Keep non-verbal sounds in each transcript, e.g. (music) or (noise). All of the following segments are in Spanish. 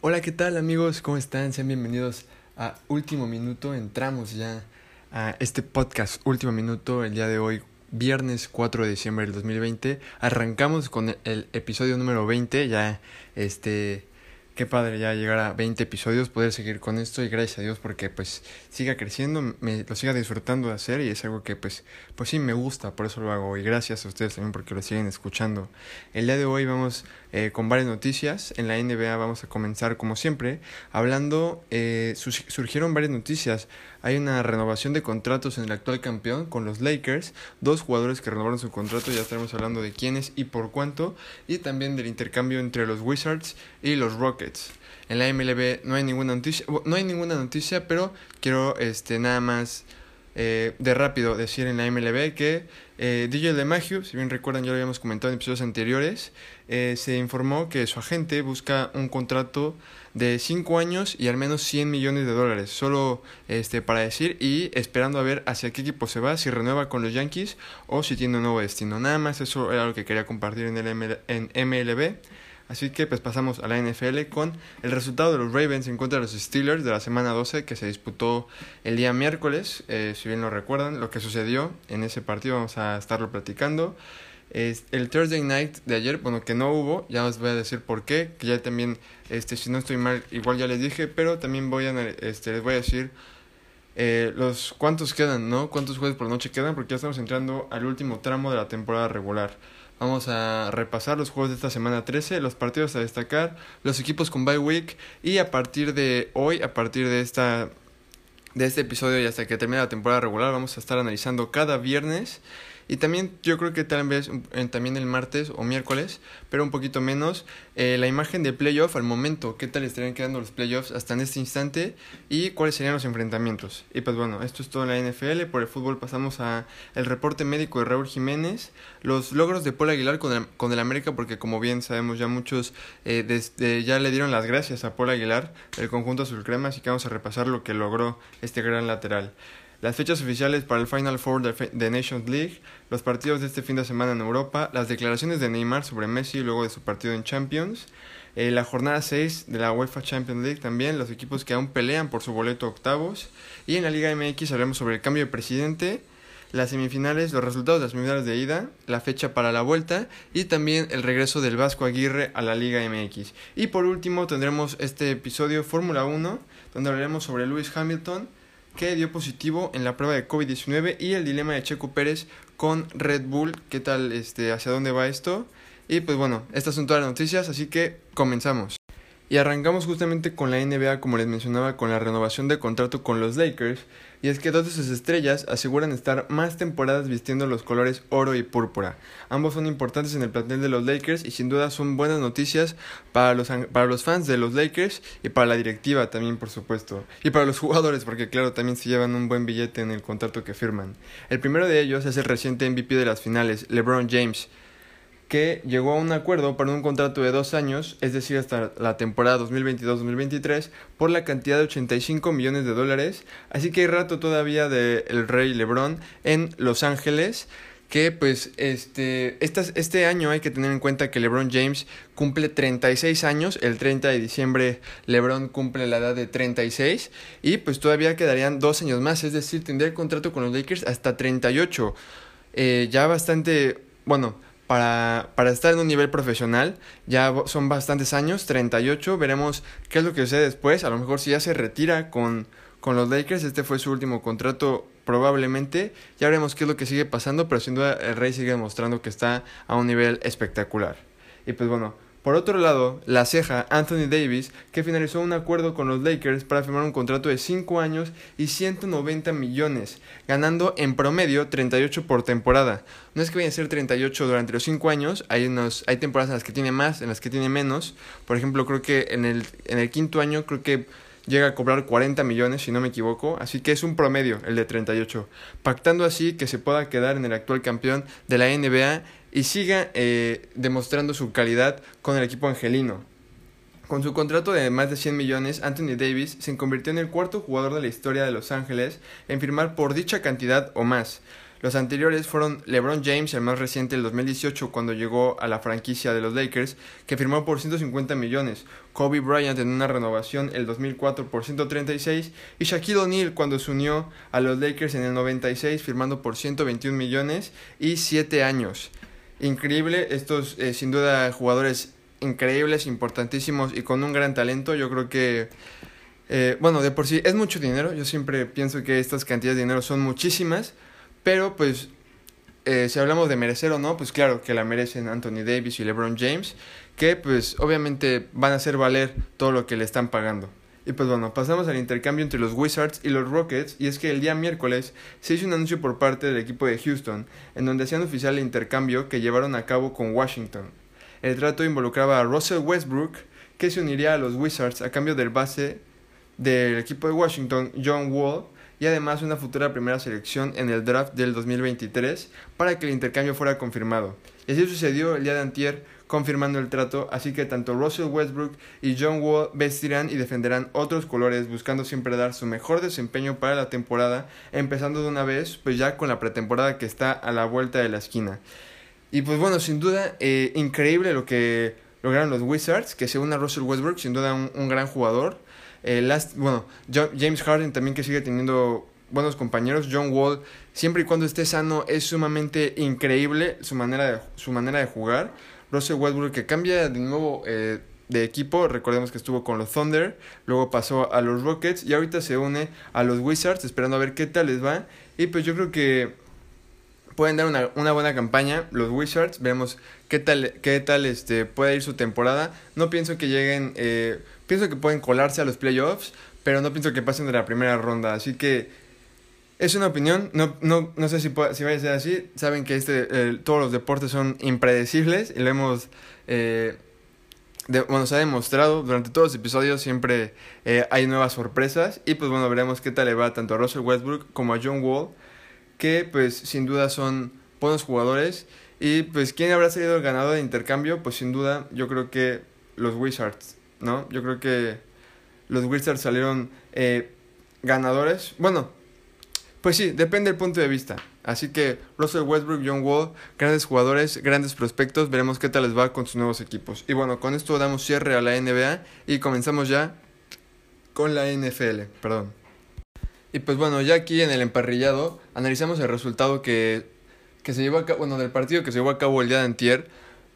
Hola, ¿qué tal amigos? ¿Cómo están? Sean bienvenidos a Último Minuto. Entramos ya a este podcast Último Minuto el día de hoy, viernes 4 de diciembre del 2020. Arrancamos con el episodio número 20, ya este qué padre ya llegar a 20 episodios, poder seguir con esto y gracias a Dios porque pues siga creciendo, me lo siga disfrutando de hacer y es algo que pues pues sí me gusta, por eso lo hago y gracias a ustedes también porque lo siguen escuchando. El día de hoy vamos eh, con varias noticias, en la NBA vamos a comenzar como siempre hablando, eh, surgieron varias noticias, hay una renovación de contratos en el actual campeón con los Lakers, dos jugadores que renovaron su contrato, ya estaremos hablando de quiénes y por cuánto y también del intercambio entre los Wizards y los Rockets. En la MLB no hay ninguna noticia, no hay ninguna noticia, pero quiero este nada más eh, de rápido decir en la MLB que eh, DJ LeMahieu, si bien recuerdan ya lo habíamos comentado en episodios anteriores, eh, se informó que su agente busca un contrato de 5 años y al menos 100 millones de dólares, solo este para decir y esperando a ver hacia qué equipo se va, si renueva con los Yankees o si tiene un nuevo destino. Nada más eso era lo que quería compartir en el en MLB. Así que pues pasamos a la NFL con el resultado de los Ravens en contra de los Steelers de la semana 12 que se disputó el día miércoles. Eh, si bien lo recuerdan, lo que sucedió en ese partido vamos a estarlo platicando. Es el Thursday Night de ayer, bueno, que no hubo, ya os voy a decir por qué, que ya también, este, si no estoy mal, igual ya les dije, pero también voy a, este, les voy a decir eh, los cuántos quedan, ¿no? Cuántos jueves por noche quedan, porque ya estamos entrando al último tramo de la temporada regular. Vamos a repasar los juegos de esta semana 13, los partidos a destacar, los equipos con bye week y a partir de hoy, a partir de esta de este episodio y hasta que termine la temporada regular, vamos a estar analizando cada viernes y también yo creo que tal vez también el martes o miércoles, pero un poquito menos, eh, la imagen de playoff al momento, qué tal estarían quedando los playoffs hasta en este instante y cuáles serían los enfrentamientos. Y pues bueno, esto es todo en la NFL, por el fútbol pasamos a el reporte médico de Raúl Jiménez, los logros de Paul Aguilar con el, con el América, porque como bien sabemos ya muchos eh, desde, ya le dieron las gracias a Paul Aguilar, el conjunto azul crema, así que vamos a repasar lo que logró este gran lateral. Las fechas oficiales para el Final Four de, Nations League, los partidos de este fin de semana en Europa, las declaraciones de Neymar sobre Messi luego de su partido en Champions, eh, la jornada 6 de la UEFA Champions League también, los equipos que aún pelean por su boleto octavos, y en la Liga MX hablaremos sobre el cambio de presidente, las semifinales, los resultados de las semifinales de ida, la fecha para la vuelta y también el regreso del Vasco Aguirre a la Liga MX. Y por último tendremos este episodio Fórmula 1, donde hablaremos sobre Lewis Hamilton, que dio positivo en la prueba de COVID-19 y el dilema de Checo Pérez con Red Bull. ¿Qué tal? Este, ¿Hacia dónde va esto? Y pues bueno, estas son todas las noticias, así que comenzamos. Y arrancamos justamente con la NBA, como les mencionaba, con la renovación de contrato con los Lakers. Y es que dos de sus estrellas aseguran estar más temporadas vistiendo los colores oro y púrpura. Ambos son importantes en el plantel de los Lakers y sin duda son buenas noticias para los, para los fans de los Lakers y para la directiva también, por supuesto. Y para los (laughs) jugadores, porque claro, también se llevan un buen billete en el contrato que firman. El primero de ellos es el reciente MVP de las finales, LeBron James que llegó a un acuerdo para un contrato de dos años, es decir, hasta la temporada 2022-2023, por la cantidad de 85 millones de dólares. Así que hay rato todavía del el rey LeBron en Los Ángeles. Que pues este, este año hay que tener en cuenta que LeBron James cumple 36 años, el 30 de diciembre LeBron cumple la edad de 36 y pues todavía quedarían dos años más, es decir, tendría el contrato con los Lakers hasta 38. Eh, ya bastante, bueno, para, para estar en un nivel profesional. Ya son bastantes años, 38. Veremos qué es lo que sucede después. A lo mejor si ya se retira con, con los Lakers, este fue su último contrato probablemente. Ya veremos qué es lo que sigue pasando, pero sin duda el Rey sigue demostrando que está a un nivel espectacular. Y pues bueno, por otro lado, la ceja Anthony Davis, que finalizó un acuerdo con los Lakers para firmar un contrato de 5 años y 190 millones, ganando en promedio 38 por temporada. No es que vayan a ser 38 durante los 5 años, hay, unos, hay temporadas en las que tiene más, en las que tiene menos. Por ejemplo, creo que en el, en el quinto año creo que llega a cobrar 40 millones, si no me equivoco, así que es un promedio el de 38, pactando así que se pueda quedar en el actual campeón de la NBA y siga eh, demostrando su calidad con el equipo angelino. Con su contrato de más de 100 millones, Anthony Davis se convirtió en el cuarto jugador de la historia de Los Ángeles en firmar por dicha cantidad o más. Los anteriores fueron LeBron James, el más reciente, el 2018, cuando llegó a la franquicia de los Lakers, que firmó por 150 millones. Kobe Bryant en una renovación el 2004 por 136 y Shaquille O'Neal cuando se unió a los Lakers en el 96 firmando por 121 millones y 7 años. Increíble, estos eh, sin duda jugadores increíbles, importantísimos y con un gran talento. Yo creo que, eh, bueno, de por sí es mucho dinero. Yo siempre pienso que estas cantidades de dinero son muchísimas, pero pues eh, si hablamos de merecer o no, pues claro que la merecen Anthony Davis y LeBron James, que pues obviamente van a hacer valer todo lo que le están pagando. Y pues bueno, pasamos al intercambio entre los Wizards y los Rockets, y es que el día miércoles se hizo un anuncio por parte del equipo de Houston, en donde hacían oficial el intercambio que llevaron a cabo con Washington. El trato involucraba a Russell Westbrook, que se uniría a los Wizards a cambio del base del equipo de Washington, John Wall, y además una futura primera selección en el draft del 2023 para que el intercambio fuera confirmado. Y así sucedió el día de antier confirmando el trato, así que tanto Russell Westbrook y John Wall vestirán y defenderán otros colores buscando siempre dar su mejor desempeño para la temporada, empezando de una vez pues ya con la pretemporada que está a la vuelta de la esquina. Y pues bueno, sin duda, eh, increíble lo que lograron los Wizards, que según a Russell Westbrook, sin duda un, gran jugador. Eh, last, bueno, James Harden también que sigue teniendo buenos compañeros. John Wall, siempre y cuando esté sano, es sumamente increíble su manera de, su manera de jugar. Russell Westbrook que cambia de nuevo eh, de equipo, recordemos que estuvo con los Thunder, luego pasó a los Rockets y ahorita se une a los Wizards esperando a ver qué tal les va. Y pues yo creo que pueden dar una, una, buena campaña. Los Wizards, veremos qué tal, qué tal este, puede ir su temporada. No pienso que lleguen, eh, pienso que pueden colarse a los playoffs, pero no pienso que pasen de la primera ronda. Así que es una opinión, no, no, no sé si, si vaya a ser así. Saben que este, todos los deportes son impredecibles y lo hemos... Eh, bueno, se ha demostrado durante todos los episodios siempre eh, hay nuevas sorpresas y pues bueno, veremos qué tal le va tanto a Russell Westbrook como a John Wall que pues sin duda son buenos jugadores. Y pues quién habrá salido el ganador de intercambio, pues sin duda yo creo que los Wizards, ¿no? Yo creo que los Wizards salieron eh, ganadores. Bueno, pues sí, depende del punto de vista. Así que Russell Westbrook, John Wall, grandes jugadores, grandes prospectos, veremos qué tal les va con sus nuevos equipos. Y bueno, con esto damos cierre a la NBA y comenzamos ya con la NFL, perdón. Y pues bueno, ya aquí en el emparrillado analizamos el resultado que, que se llevó a cabo, bueno, del partido que se llevó a cabo el día de antier.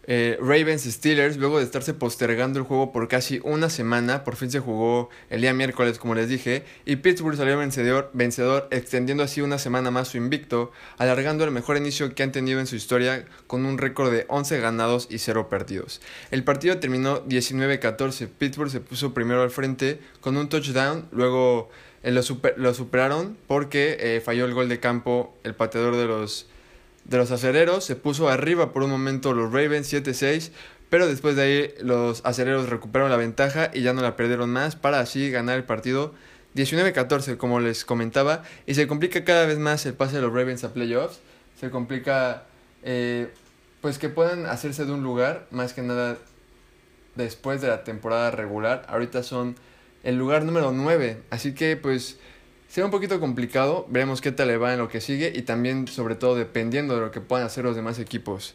Eh, Ravens Steelers, luego de estarse postergando el juego por casi una semana, por fin se jugó el día miércoles, como les dije, y Pittsburgh salió vencedor, vencedor, extendiendo así una semana más su invicto, alargando el mejor inicio que han tenido en su historia con un récord de 11 ganados y 0 perdidos. El partido terminó 19-14, Pittsburgh se puso primero al frente con un touchdown, luego eh, lo, lo, superaron porque eh, falló el gol de campo el pateador de los, de los acereros. Se puso arriba por un momento los Ravens 7-6, pero después de ahí los acereros recuperaron la ventaja y ya no la perdieron más para así ganar el partido 19-14, como les comentaba. Y se complica cada vez más el pase de los Ravens a playoffs. Se complica eh, pues que puedan hacerse de un lugar, más que nada después de la temporada regular. Ahorita son el lugar número 9. Así que pues será un poquito complicado. Veremos qué tal le va en lo que sigue y también sobre todo dependiendo de lo que puedan hacer los demás equipos.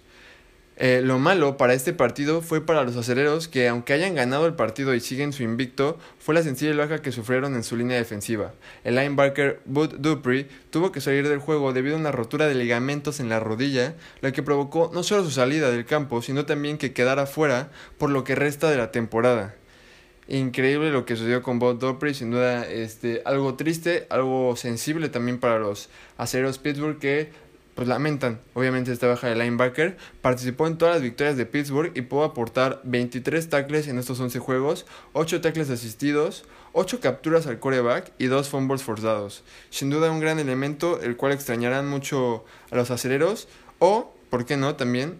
Eh, lo malo para este partido fue para los aceleros que aunque hayan ganado el partido y siguen su invicto, fue la sencilla baja que sufrieron en su línea defensiva. El linebacker Bud Dupree tuvo que salir del juego debido a una rotura de ligamentos en la rodilla, lo que provocó no solo su salida del campo, sino también que quedara fuera por lo que resta de la temporada increíble lo que sucedió con Bob Dupree, sin duda este, algo triste, algo sensible también para los aceros Pittsburgh que pues lamentan obviamente esta baja de linebacker. Participó en todas las victorias de Pittsburgh y pudo aportar 23 tackles en estos 11 juegos, 8 tackles asistidos, 8 capturas al coreback y 2 fumbles forzados. Sin duda un gran elemento el cual extrañarán mucho a los acereros o, ¿por qué no? También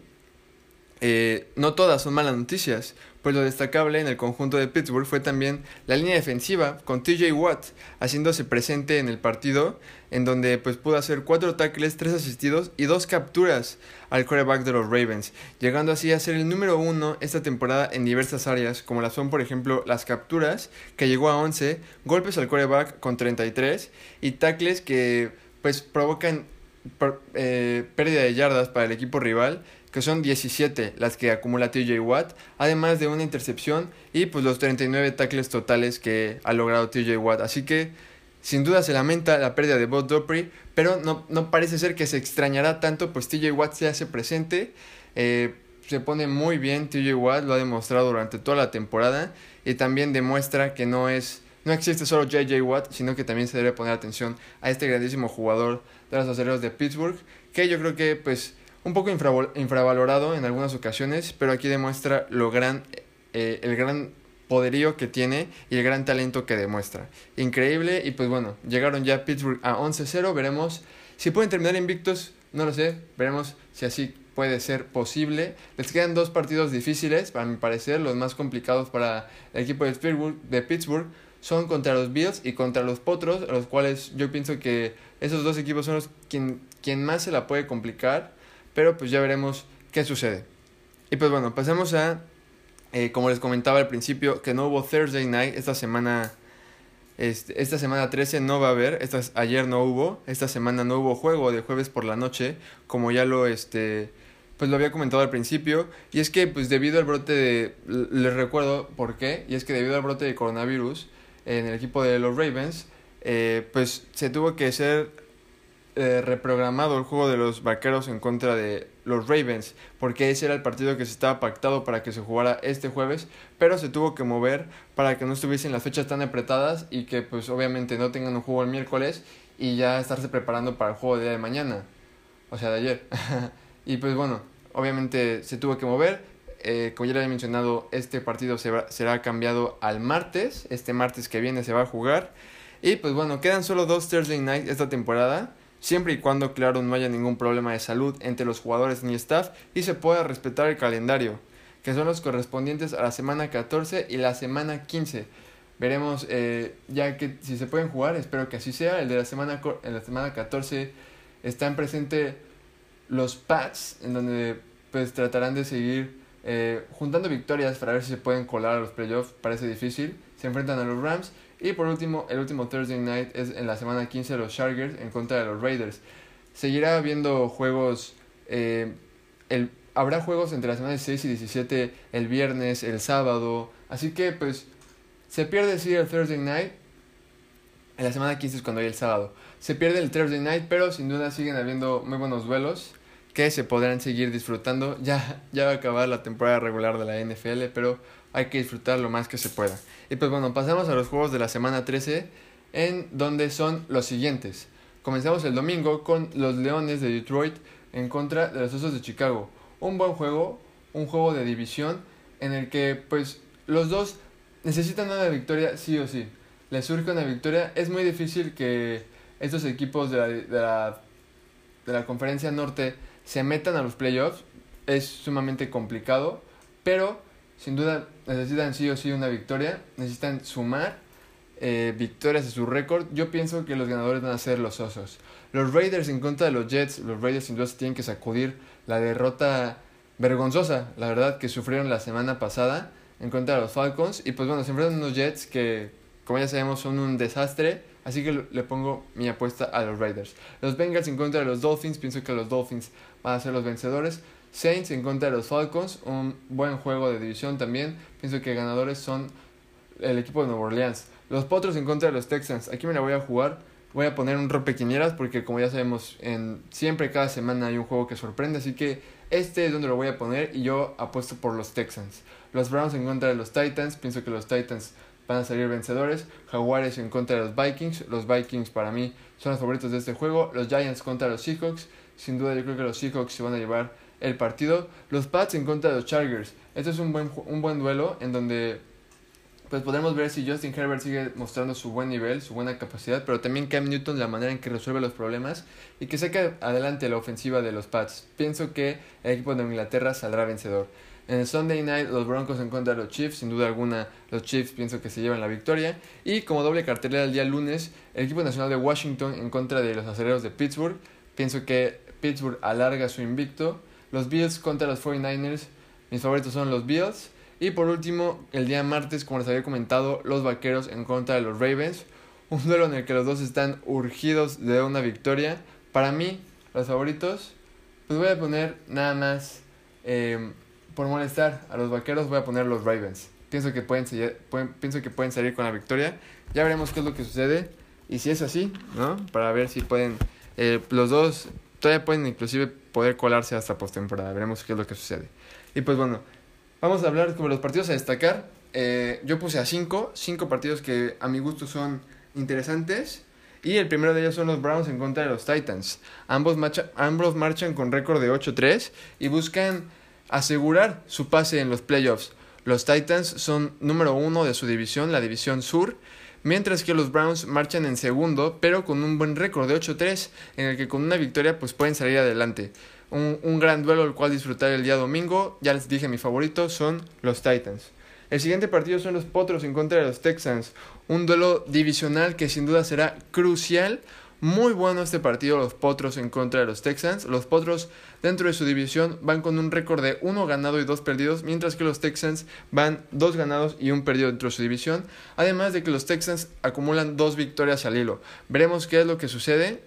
eh, no todas son malas noticias, pues lo destacable en el conjunto de Pittsburgh fue también la línea defensiva con TJ Watt haciéndose presente en el partido, en donde pues pudo hacer cuatro tackles, tres asistidos y dos capturas al quarterback de los Ravens, llegando así a ser el número uno esta temporada en diversas áreas, como las son por ejemplo las capturas, que llegó a 11, golpes al quarterback con 33 y tackles que pues provocan eh, pérdida de yardas para el equipo rival, que son 17 las que acumula TJ Watt, además de una intercepción y pues los 39 tackles totales que ha logrado TJ Watt. Así que sin duda se lamenta la pérdida de Bob Dupree, pero no, no parece ser que se extrañará tanto, pues TJ Watt se hace presente. Eh, se pone muy bien TJ Watt, lo ha demostrado durante toda la temporada y también demuestra que no es no existe solo JJ Watt, sino que también se debe poner atención a este grandísimo jugador de los aceleros de Pittsburgh, que yo creo que pues un poco infravalorado en algunas ocasiones, pero aquí demuestra lo gran, eh, el gran poderío que tiene y el gran talento que demuestra. Increíble y pues bueno, llegaron ya Pittsburgh a 11-0, veremos si pueden terminar invictos, no lo sé, veremos si así puede ser posible. Les quedan dos partidos difíciles, para mi parecer, los más complicados para el equipo de Pittsburgh, de Pittsburgh son contra los Bills y contra los Potros, los cuales yo pienso que esos dos equipos son los quien, quien más se la puede complicar, pero pues ya veremos qué sucede. Y pues bueno, pasemos a eh, como les comentaba al principio, que no hubo Thursday Night esta semana. Este, esta semana 13 no va a haber, esta, ayer no hubo, esta semana no hubo juego de jueves por la noche, como ya lo, este, pues lo había comentado al principio, y es que pues debido al brote de, les recuerdo por qué, y es que debido al brote de coronavirus en el equipo de los Ravens, eh, pues se tuvo que ser eh, reprogramado el juego de los vaqueros en contra de los Ravens, porque ese era el partido que se estaba pactado para que se jugara este jueves, pero se tuvo que mover para que no estuviesen las fechas tan apretadas y que pues obviamente no tengan un juego el miércoles y ya estarse preparando para el juego de día de mañana, o sea de ayer. (laughs) y pues bueno, obviamente se tuvo que mover, eh, como ya le había mencionado, este partido se será cambiado al martes, este martes que viene se va a jugar. Y pues bueno, quedan solo dos Thursday Night esta temporada siempre y cuando, claro, no haya ningún problema de salud entre los jugadores ni staff y se pueda respetar el calendario, que son los correspondientes a la semana 14 y la semana 15. Veremos eh, ya que si se pueden jugar, espero que así sea. El de la semana, en la semana 14 están presentes los Pats, en donde pues tratarán de seguir eh, juntando victorias para ver si se pueden colar a los playoffs. Parece difícil. Se enfrentan a los Rams y por último, el último Thursday Night es en la semana 15 de los Chargers en contra de los Raiders. Seguirá habiendo juegos, eh, el, habrá juegos entre las semanas 6 y 17 el viernes, el sábado. Así que pues se pierde sí el Thursday Night. En la semana 15 es cuando hay el sábado. Se pierde el Thursday Night, pero sin duda siguen habiendo muy buenos duelos que se podrán seguir disfrutando. Ya, ya va a acabar la temporada regular de la NFL, pero hay que disfrutar lo más que se pueda. Y pues bueno, pasamos a los juegos de la semana 13, en donde son los siguientes. Comenzamos el domingo con los Leones de Detroit en contra de los Osos de Chicago. Un buen juego, un juego de división en el que pues los dos necesitan una victoria sí o sí. Les surge una victoria. Es muy difícil que estos equipos de la, de la, de la conferencia norte se metan a los playoffs. Es sumamente complicado, pero sin duda necesitan sí o sí una victoria, necesitan sumar eh, victorias a su récord. Yo pienso que los ganadores van a ser los Osos. Los Raiders en contra de los Jets, los Raiders sin duda tienen que sacudir la derrota vergonzosa, la verdad, que sufrieron la semana pasada en contra de los Falcons. Y pues bueno, se enfrentan unos Jets que, como ya sabemos, son un desastre. Así que le pongo mi apuesta a los Raiders. Los Bengals en contra de los Dolphins, pienso que los Dolphins van a ser los vencedores. Saints en contra de los Falcons, un buen juego de división también. Pienso que ganadores son el equipo de Nueva Orleans. Los Potros en contra de los Texans. Aquí me la voy a jugar. Voy a poner un rompequinieras porque como ya sabemos, en siempre cada semana hay un juego que sorprende, así que este es donde lo voy a poner y yo apuesto por los Texans. Los Browns en contra de los Titans, pienso que los Titans van a salir vencedores. Jaguares en contra de los Vikings, los Vikings para mí son los favoritos de este juego. Los Giants contra los Seahawks, sin duda yo creo que los Seahawks se van a llevar el partido. Los Pats en contra de los Chargers. Este es un buen, un buen duelo en donde pues podemos ver si Justin Herbert sigue mostrando su buen nivel, su buena capacidad, pero también Cam Newton la manera en que resuelve los problemas y que saca adelante la ofensiva de los Pats. Pienso que el equipo de Inglaterra saldrá vencedor. En el Sunday Night los Broncos en contra de los Chiefs, sin duda alguna los Chiefs pienso que se llevan la victoria. Y como doble cartelera el día lunes, el equipo nacional de Washington en contra de los aceleros de Pittsburgh. Pienso que Pittsburgh alarga su invicto los Bills contra los 49ers. Mis favoritos son los Bills. Y por último, el día martes, como les había comentado, los Vaqueros en contra de los Ravens. Un duelo en el que los dos están urgidos de una victoria. Para mí, los favoritos, pues voy a poner nada más, em, por molestar a los vaqueros, voy a poner los Ravens. Pienso que pueden, pueden, pienso que pueden salir con la victoria. Ya veremos qué es lo que sucede. Y si es así, ¿no? Para ver si pueden. Eh, los dos todavía pueden inclusive poder colarse hasta postemporada. Veremos qué es lo que sucede. Y pues bueno, vamos a hablar sobre los partidos a destacar. Eh, yo puse a cinco, cinco partidos que a mi gusto son interesantes. Y el primero de ellos son los Browns en contra de los Titans. Ambos, ambos marchan con récord de 8-3 y buscan asegurar su pase en los playoffs. Los Titans son número uno de su división, la división sur, mientras que los Browns marchan en segundo, pero con un buen récord de 8-3, en el que con una victoria pues pueden salir adelante. Un, un gran duelo el cual disfrutar el día domingo, ya les dije mi favorito, son los Titans. El siguiente partido son los Potros en contra de los Texans, un duelo divisional que sin duda será crucial muy bueno este partido, los Potros en contra de los Texans. Los Potros dentro de su división van con un récord de 1 ganado y 2 perdidos, mientras que los Texans van 2 ganados y 1 perdido dentro de su división. Además de que los Texans acumulan 2 victorias al hilo. Veremos qué es lo que sucede.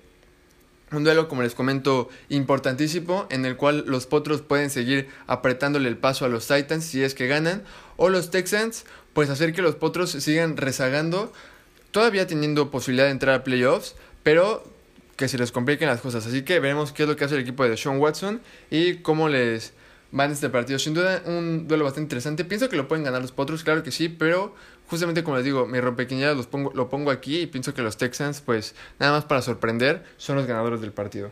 Un duelo, como les comento, importantísimo, en el cual los Potros pueden seguir apretándole el paso a los Titans si es que ganan, o los Texans, pues hacer que los Potros sigan rezagando, todavía teniendo posibilidad de entrar a playoffs, pero que se les compliquen las cosas. Así que veremos qué es lo que hace el equipo de Sean Watson y cómo les va en este partido. Sin duda, un duelo bastante interesante. Pienso que lo pueden ganar los Potros, claro que sí, pero justamente como les digo, mi rompequiñada los pongo, lo pongo aquí y pienso que los Texans, pues nada más para sorprender, son los ganadores del partido.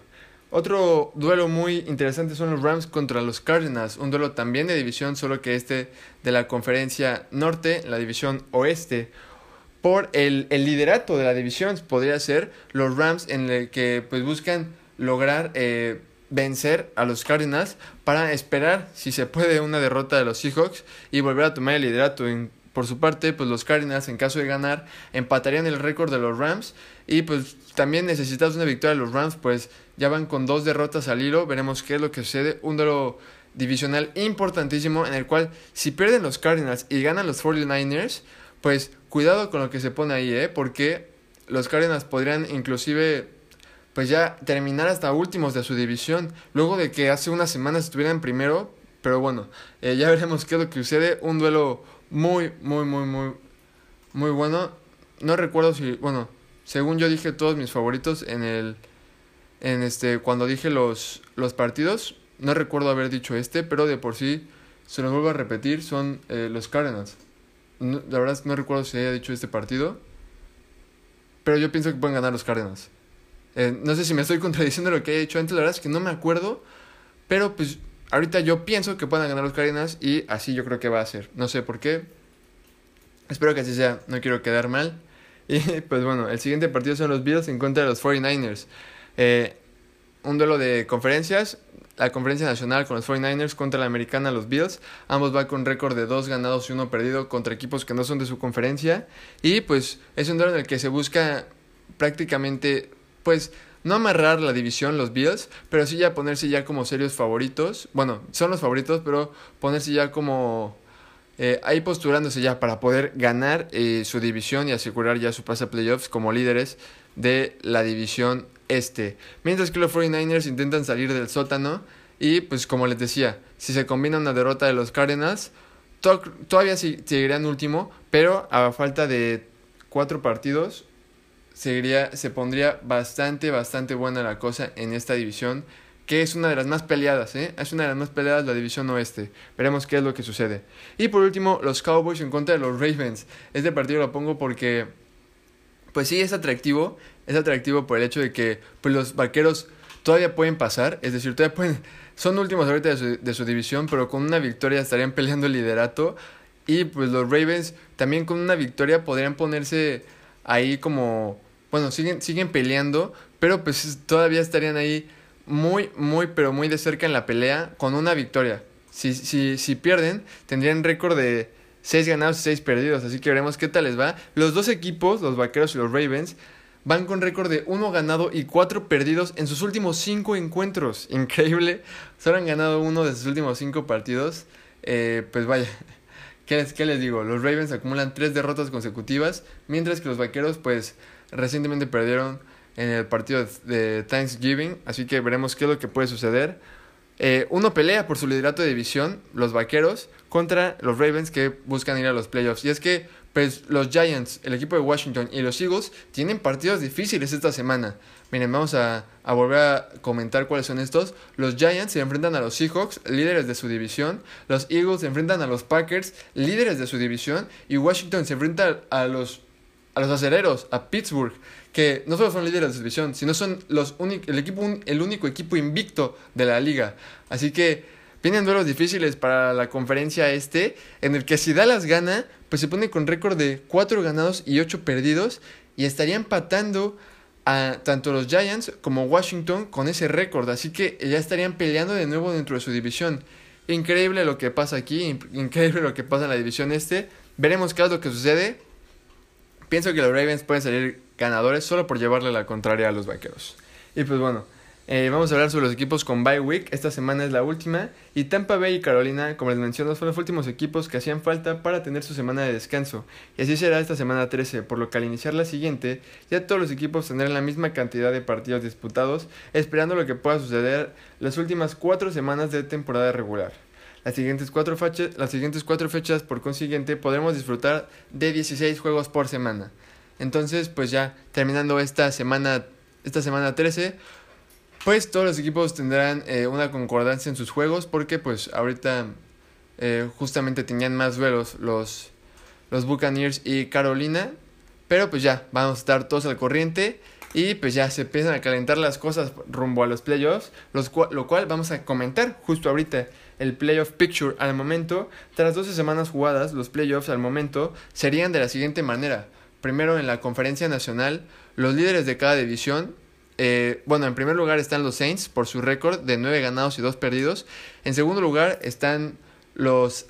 Otro duelo muy interesante son los Rams contra los Cardinals, un duelo también de división, solo que este de la conferencia norte, la división oeste por el, el, liderato de la división. Podría ser los Rams en el que pues buscan lograr eh, vencer a los Cardinals para esperar si se puede una derrota de los Seahawks y volver a tomar el liderato. por su parte, pues los Cardinals en caso de ganar empatarían el récord de los Rams y pues también necesitas una victoria de los Rams, pues ya van con dos derrotas al hilo, veremos qué es lo que sucede, un duelo divisional importantísimo en el cual si pierden los Cardinals y ganan los 49ers, pues cuidado con lo que se pone ahí, ¿eh? Porque los Cardinals podrían inclusive pues ya terminar hasta últimos de su división, luego de que hace unas semanas estuvieran primero, pero bueno, eh, ya (laughs) veremos qué es lo que sucede, un duelo muy, muy, muy, muy, muy bueno, no recuerdo si, bueno, según yo dije todos mis favoritos en el, en este, cuando dije los, los partidos, no recuerdo haber dicho este, pero de por sí, se los vuelvo a repetir, son eh, los Cardinals la verdad no recuerdo si haya dicho este partido. Pero yo pienso que pueden ganar los Cardinals. Eh, no sé si me estoy (laughs) contradiciendo lo que he dicho antes. La verdad es que no me acuerdo. Pero pues ahorita yo pienso que puedan ganar los Cardinals. Y así yo creo que va a ser. No sé por qué. Espero que así sea. No quiero quedar mal. (laughs) Y pues bueno, el siguiente partido son los Bills en contra de los 49ers. Eh, un duelo de conferencias la conferencia nacional con los 49ers contra la americana los Bills. Ambos van con récord de dos ganados y uno perdido contra equipos que no son de su conferencia. Y pues es un duelo en el que se busca prácticamente, pues, no amarrar la división los Bills, pero sí ya ponerse ya como serios favoritos. Bueno, son los favoritos, pero ponerse ya como... Eh, ahí posturándose ya para poder ganar eh, su división y asegurar ya su pase a playoffs como líderes de la división este. Mientras que los 49ers intentan salir del sótano y pues como les decía, si se combina una derrota de los Cardinals, todavía seguirían último, pero a falta de cuatro partidos seguiría, se pondría bastante, bastante buena la cosa en esta división, que es una de las más peleadas, ¿eh? Es una de las más peleadas la división oeste. Veremos qué es lo que sucede. Y por último, los Cowboys en contra de los Ravens. Este partido lo pongo porque, pues sí, es atractivo, es atractivo por el hecho de que pues, los vaqueros todavía pueden pasar, es decir, todavía pueden, son últimos ahorita de su, división, pero con una victoria estarían peleando el liderato. Y pues los Ravens también con una victoria podrían ponerse ahí como, bueno, siguen, siguen peleando, pero pues todavía estarían ahí muy, muy, pero muy de cerca en la pelea con una victoria. Si, si, si pierden, tendrían récord de 6 ganados y 6 perdidos, así que veremos qué tal les va. Los dos equipos, los Vaqueros y los Ravens, van con récord de 1 ganado y 4 perdidos en sus últimos 5 encuentros. (laughs) Increíble. Solo han ganado uno de sus últimos 5 partidos. Eh, pues vaya, ¿qué les, ¿qué les digo? Los Ravens acumulan 3 derrotas consecutivas, mientras que los Vaqueros pues recientemente perdieron en el partido de Thanksgiving, así que veremos qué es lo que puede suceder. Eh, uno pelea por su liderato de división, los Vaqueros, contra los Ravens que buscan ir a los playoffs. Y es que pues, los Giants, el equipo de Washington y los Eagles tienen partidos difíciles esta semana. Miren, vamos a, volver a comentar cuáles son estos. Los Giants se enfrentan a los Seahawks, líderes de su división. Los Eagles se enfrentan a los Packers, líderes de su división. Y Washington se enfrenta a los, a los acereros, a Pittsburgh, que no solo son líderes de su división, sino son los el, equipo, el único equipo invicto de la liga. Así que vienen duelos difíciles para la conferencia este, en el que si Dallas gana, pues se pone con récord de 4 ganados y 8 perdidos y estaría empatando a tanto los Giants como Washington con ese récord, así que ya estarían peleando de nuevo dentro de su división. Increíble lo que pasa aquí, increíble lo que pasa en la división este. Veremos qué es lo que sucede. Pienso que los Ravens pueden salir ganadores solo por llevarle la contraria a los Vaqueros. Y pues bueno, eh, vamos a hablar sobre los equipos con bye week. Esta semana es la última. Y Tampa Bay y Carolina, como les menciono, son los últimos equipos que hacían falta para tener su semana de descanso. Y así será esta semana 13, por lo que al iniciar la siguiente, ya todos los equipos tendrán la misma cantidad de partidos disputados, esperando lo que pueda suceder las últimas cuatro semanas de temporada regular. Las siguientes, cuatro fechas, las siguientes cuatro fechas, por consiguiente, podremos disfrutar de 16 juegos por semana. Entonces, pues ya terminando esta semana, esta semana 13, pues todos los equipos tendrán eh, una concordancia en sus juegos porque pues ahorita eh, justamente tenían más duelos los, los Buccaneers y Carolina. Pero pues ya, vamos a estar todos al corriente y pues ya se empiezan a calentar las cosas rumbo a los playoffs, los lo cual vamos a comentar justo ahorita. El playoff picture al momento, tras 12 semanas jugadas, los playoffs al momento serían de la siguiente manera. Primero en la conferencia nacional, los líderes de cada división eh, bueno, en primer lugar están los Saints por su récord de 9 ganados y 2 perdidos. En segundo lugar están los,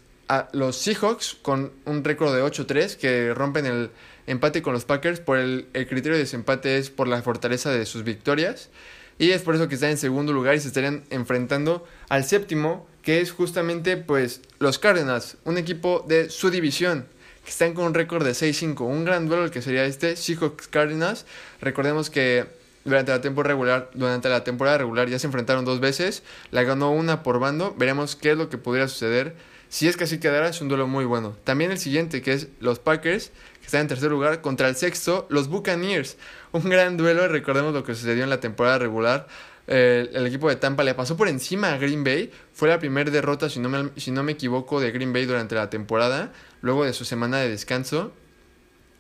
los Seahawks con un récord de 8-3 que rompen el empate con los Packers. Por el, el, criterio de desempate es por la fortaleza de sus victorias. Y es por eso que están en segundo lugar y se estarían enfrentando al séptimo, que es justamente pues los Cardinals, un equipo de su división que están con un récord de 6-5. Un gran duelo el que sería este Seahawks Cardinals. Recordemos que durante la temporada regular, ya se enfrentaron dos veces, la ganó una por bando, veremos qué es lo que podría suceder. Si es que así quedara, es un duelo muy bueno. También el siguiente, que es los Packers, que están en tercer lugar, contra el sexto, los Buccaneers. Un gran duelo, recordemos lo que sucedió en la temporada regular. el equipo de Tampa le pasó por encima a Green Bay. Fue la primera derrota, si no, me, si no me equivoco, de Green Bay durante la temporada, luego de su semana de descanso.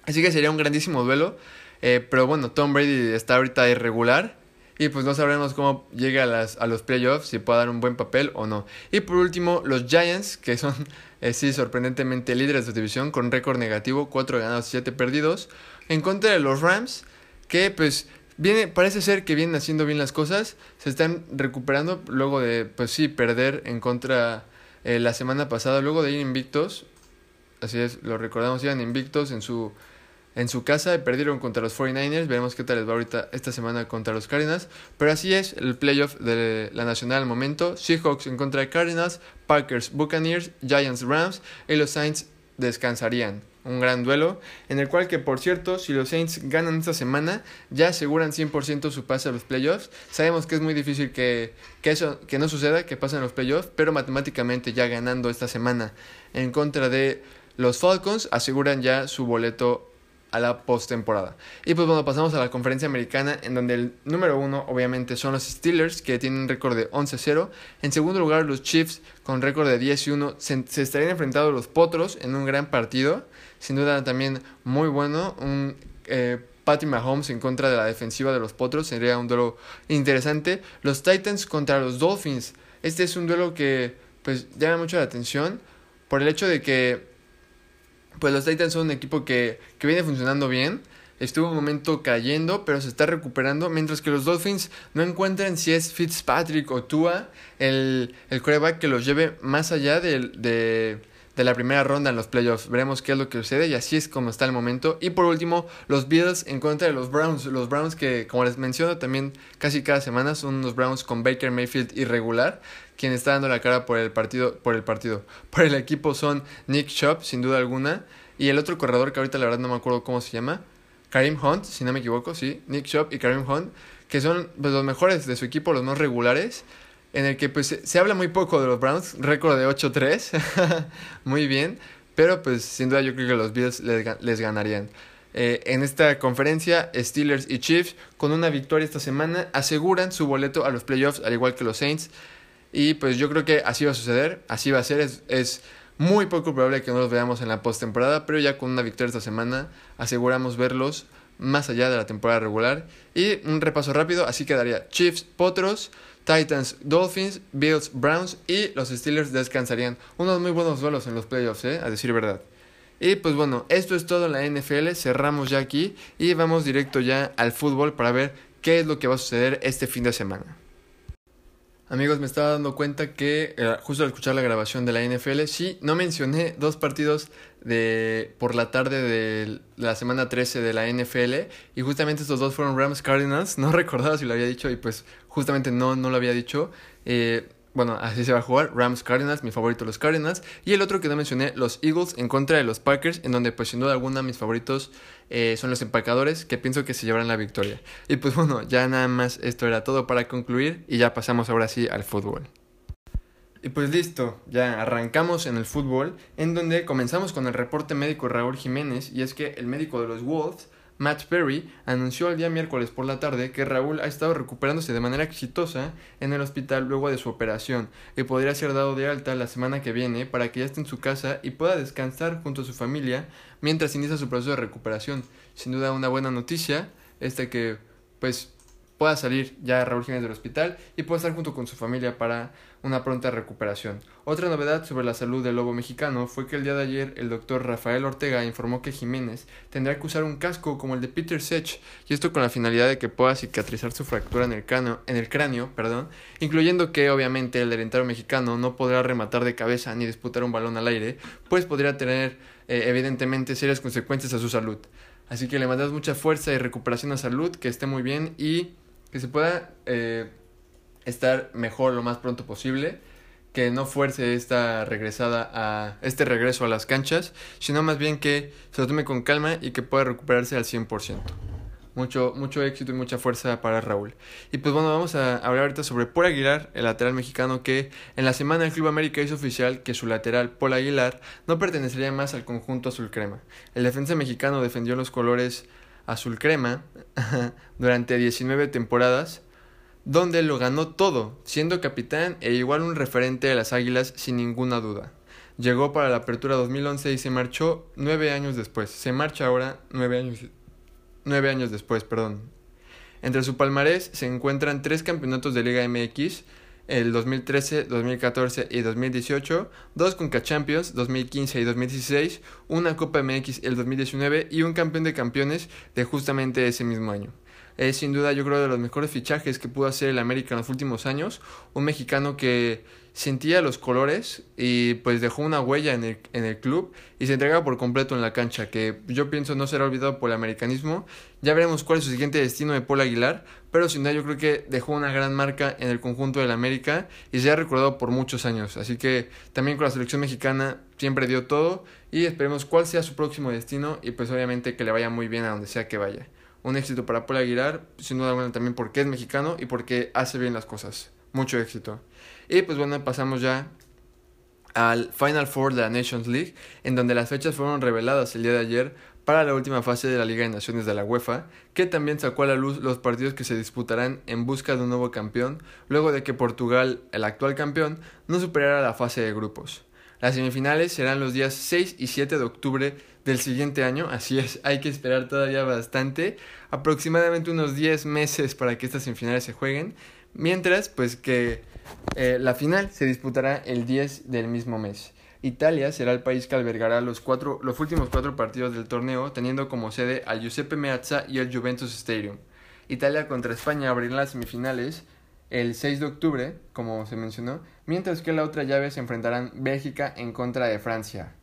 Así que sería un grandísimo duelo. Eh, pero bueno, Tom Brady está ahorita irregular. Y pues no sabremos cómo llega a, las, a los playoffs, si puede dar un buen papel o no. Y por último, los Giants, que son, (laughs) eh, sí, sorprendentemente líderes de división, con récord negativo, 4 ganados y 7 perdidos. En contra de los Rams, que pues viene, parece ser que vienen haciendo bien las cosas. Se están recuperando luego de, pues sí, perder en contra eh, la semana pasada, luego de ir invictos. Así es, lo recordamos, iban invictos en su en su casa perdieron contra los 49ers. Veremos qué tal les va ahorita esta semana contra los Cardinals. Pero así es el playoff de la Nacional al momento. Seahawks en contra de Cardinals, Packers, Buccaneers, Giants, Rams y los Saints descansarían. Un gran duelo en el cual que por cierto si los Saints ganan esta semana ya aseguran 100% su pase a los playoffs. Sabemos que es muy difícil que, que, eso que no suceda, que pasen los playoffs, pero matemáticamente ya ganando esta semana en contra de los Falcons aseguran ya su boleto a la postemporada. Y pues bueno, pasamos a la conferencia americana, en donde el número uno, obviamente, son los Steelers, que tienen un récord de 11-0. En segundo lugar, los Chiefs, con récord de 10-1. Se, estarían enfrentando los Potros en un gran partido. Sin duda, también muy bueno. Un. Eh, Patty Mahomes en contra de la defensiva de los Potros sería un duelo interesante. Los Titans contra los Dolphins. Este es un duelo que pues llama mucho la atención por el hecho de que pues los Titans son un equipo que, que viene funcionando bien. Estuvo un momento cayendo, pero se está recuperando. Mientras que los Dolphins no encuentran si es Fitzpatrick o Tua el, el coreback que los lleve más allá de, de, de, la primera ronda en los playoffs. Veremos qué es lo que sucede y así es como está el momento. Y por último, los Bills en contra de los Browns. Los Browns que, como les menciono también casi cada semana, son unos Browns con Baker Mayfield irregular quien está dando la cara por el partido, por el partido, (laughs) por el equipo son Nick Chubb, sin duda alguna, y el otro corredor que ahorita la verdad no me acuerdo cómo se llama, Karim Hunt, si no me equivoco, sí, Nick Chubb y Karim Hunt, que son pues, los mejores de su equipo, los más regulares, en el que pues se habla muy poco de los Browns, récord de 8-3, (laughs) muy bien, pero pues sin duda yo creo que los Bills les, ganarían. Eh, en esta conferencia, Steelers y Chiefs, con una victoria esta semana, aseguran su boleto a los playoffs, al igual que los Saints. Y pues yo creo que así va a suceder, así va a ser. Es, es muy poco probable que no los veamos en la postemporada, pero ya con una victoria esta semana aseguramos verlos más allá de la temporada regular. Y un repaso rápido, así quedaría Chiefs, Potros, Titans, Dolphins, Bills, Browns y los Steelers descansarían. Unos muy buenos duelos en los playoffs, ¿eh? a decir verdad. Y pues bueno, esto es todo en la NFL, cerramos ya aquí y vamos directo ya al fútbol para ver qué es lo que va a suceder este fin de semana. Amigos, me estaba dando cuenta que eh, justo al escuchar la grabación de la NFL, sí, no mencioné dos partidos de por la tarde de la semana 13 de la NFL y justamente estos dos fueron Rams Cardinals, (laughs) no recordaba si lo había dicho y pues justamente no, no lo había dicho. Eh, bueno, así se va a jugar. Rams Cardinals, mi favorito los Cardinals. Y el otro que no mencioné, los Eagles en contra de los Packers, en donde pues sin duda alguna mis favoritos eh, son los empacadores, que pienso que se llevarán la victoria. Y pues bueno, ya nada más esto era todo para concluir y ya pasamos ahora sí al fútbol. Y pues listo, ya arrancamos en el fútbol, en donde comenzamos con el reporte médico Raúl Jiménez, y es que el médico de los Wolves Matt Perry anunció el día miércoles por la tarde que Raúl ha estado recuperándose de manera exitosa en el hospital luego de su operación y podría ser dado de alta la semana que viene para que ya esté en su casa y pueda descansar junto a su familia mientras inicia su proceso de recuperación. Sin duda una buena noticia, este que pues pueda salir ya Raúl Jiménez del hospital y pueda estar junto con su familia para una pronta recuperación. Otra novedad sobre la salud del lobo mexicano fue que el día de ayer el doctor Rafael Ortega informó que Jiménez tendrá que usar un casco como el de Peter Sech y esto con la finalidad de que pueda cicatrizar su fractura en el cráneo, en el cráneo perdón, incluyendo que obviamente el delantero mexicano no podrá rematar de cabeza ni disputar un balón al aire, pues podría tener eh, evidentemente serias consecuencias a su salud. Así que le mandamos mucha fuerza y recuperación a salud, que esté muy bien y que se pueda eh, estar mejor lo más pronto posible, que no fuerce esta regresada a este regreso a las canchas, sino más bien que se lo tome con calma y que pueda recuperarse al 100%. Mucho, mucho éxito y mucha fuerza para Raúl. Y pues bueno, vamos a hablar ahorita sobre Paul Aguilar, el lateral mexicano que en la semana el Club América hizo oficial que su lateral Paul Aguilar no pertenecería más al conjunto azul crema. El defensa mexicano defendió los colores azul crema (laughs) durante 19 temporadas, donde lo ganó todo, siendo capitán e igual un referente de las Águilas sin ninguna duda. Llegó para la apertura 2011 y se marchó nueve años después. Se marcha ahora nueve años, nueve años después, perdón. Entre su palmarés se encuentran tres campeonatos de Liga MX, el 2013, 2014 y 2018, dos Conca Champions 2015 y 2016, una Copa MX el 2019 y un campeón de campeones de justamente ese mismo año. Es sin duda yo creo de los mejores fichajes que pudo hacer el América en los últimos años, un mexicano que sentía los colores y pues dejó una huella en el, en el club y se entrega por completo en la cancha, que yo pienso no será olvidado por el americanismo. Ya veremos cuál es su siguiente destino de Paul Aguilar, pero sin duda yo creo que dejó una gran marca en el conjunto del América y se ha recordado por muchos años. Así que también con la selección mexicana siempre dio todo y esperemos cuál sea su próximo destino y pues obviamente que le vaya muy bien a donde sea que vaya. Un éxito para Paul Aguilar, sin duda alguna también porque es mexicano y porque hace bien las cosas. Mucho éxito. Y pues bueno, pasamos ya al Final Four de la Nations League, en donde las fechas fueron reveladas el día de ayer para la última fase de la Liga de Naciones de la UEFA, que también sacó a la luz los partidos que se disputarán en busca de un nuevo campeón, luego de que Portugal, el actual campeón, no superara la fase de grupos. Las semifinales serán los días 6 y 7 de octubre del siguiente año, así es, hay que esperar todavía bastante, aproximadamente unos 10 meses para que estas semifinales se jueguen, mientras pues que eh, la final se disputará el 10 del mismo mes. Italia será el país que albergará los, cuatro, los últimos cuatro partidos del torneo, teniendo como sede al Giuseppe Meazza y el Juventus Stadium. Italia contra España abrirá las semifinales el 6 de octubre, como se mencionó, mientras que la otra llave se enfrentarán Bélgica en contra de Francia.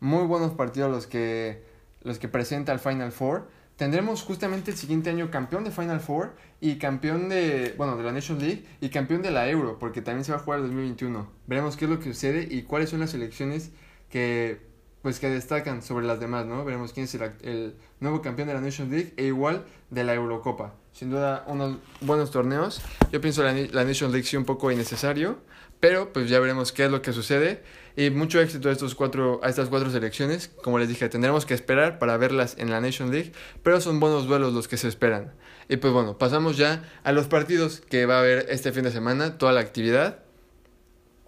Muy buenos partidos los que, los que presenta el Final Four. Tendremos justamente el siguiente año campeón de Final Four y campeón de, bueno, de la Nation League y campeón de la Euro, porque también se va a jugar el 2021. Veremos qué es lo que sucede y cuáles son las selecciones que pues que destacan sobre las demás, ¿no? Veremos quién es el, nuevo campeón de la Nations League e igual de la Eurocopa. Sin duda, unos buenos torneos. Yo pienso la, la Nations League sí un poco innecesario, pero pues ya veremos qué es lo que sucede. Y mucho éxito a, estos cuatro, a estas cuatro selecciones. Como les dije, tendremos que esperar para verlas en la Nation League, pero son buenos duelos los que se esperan. Y pues bueno, pasamos ya a los partidos que va a haber este fin de semana, toda la actividad.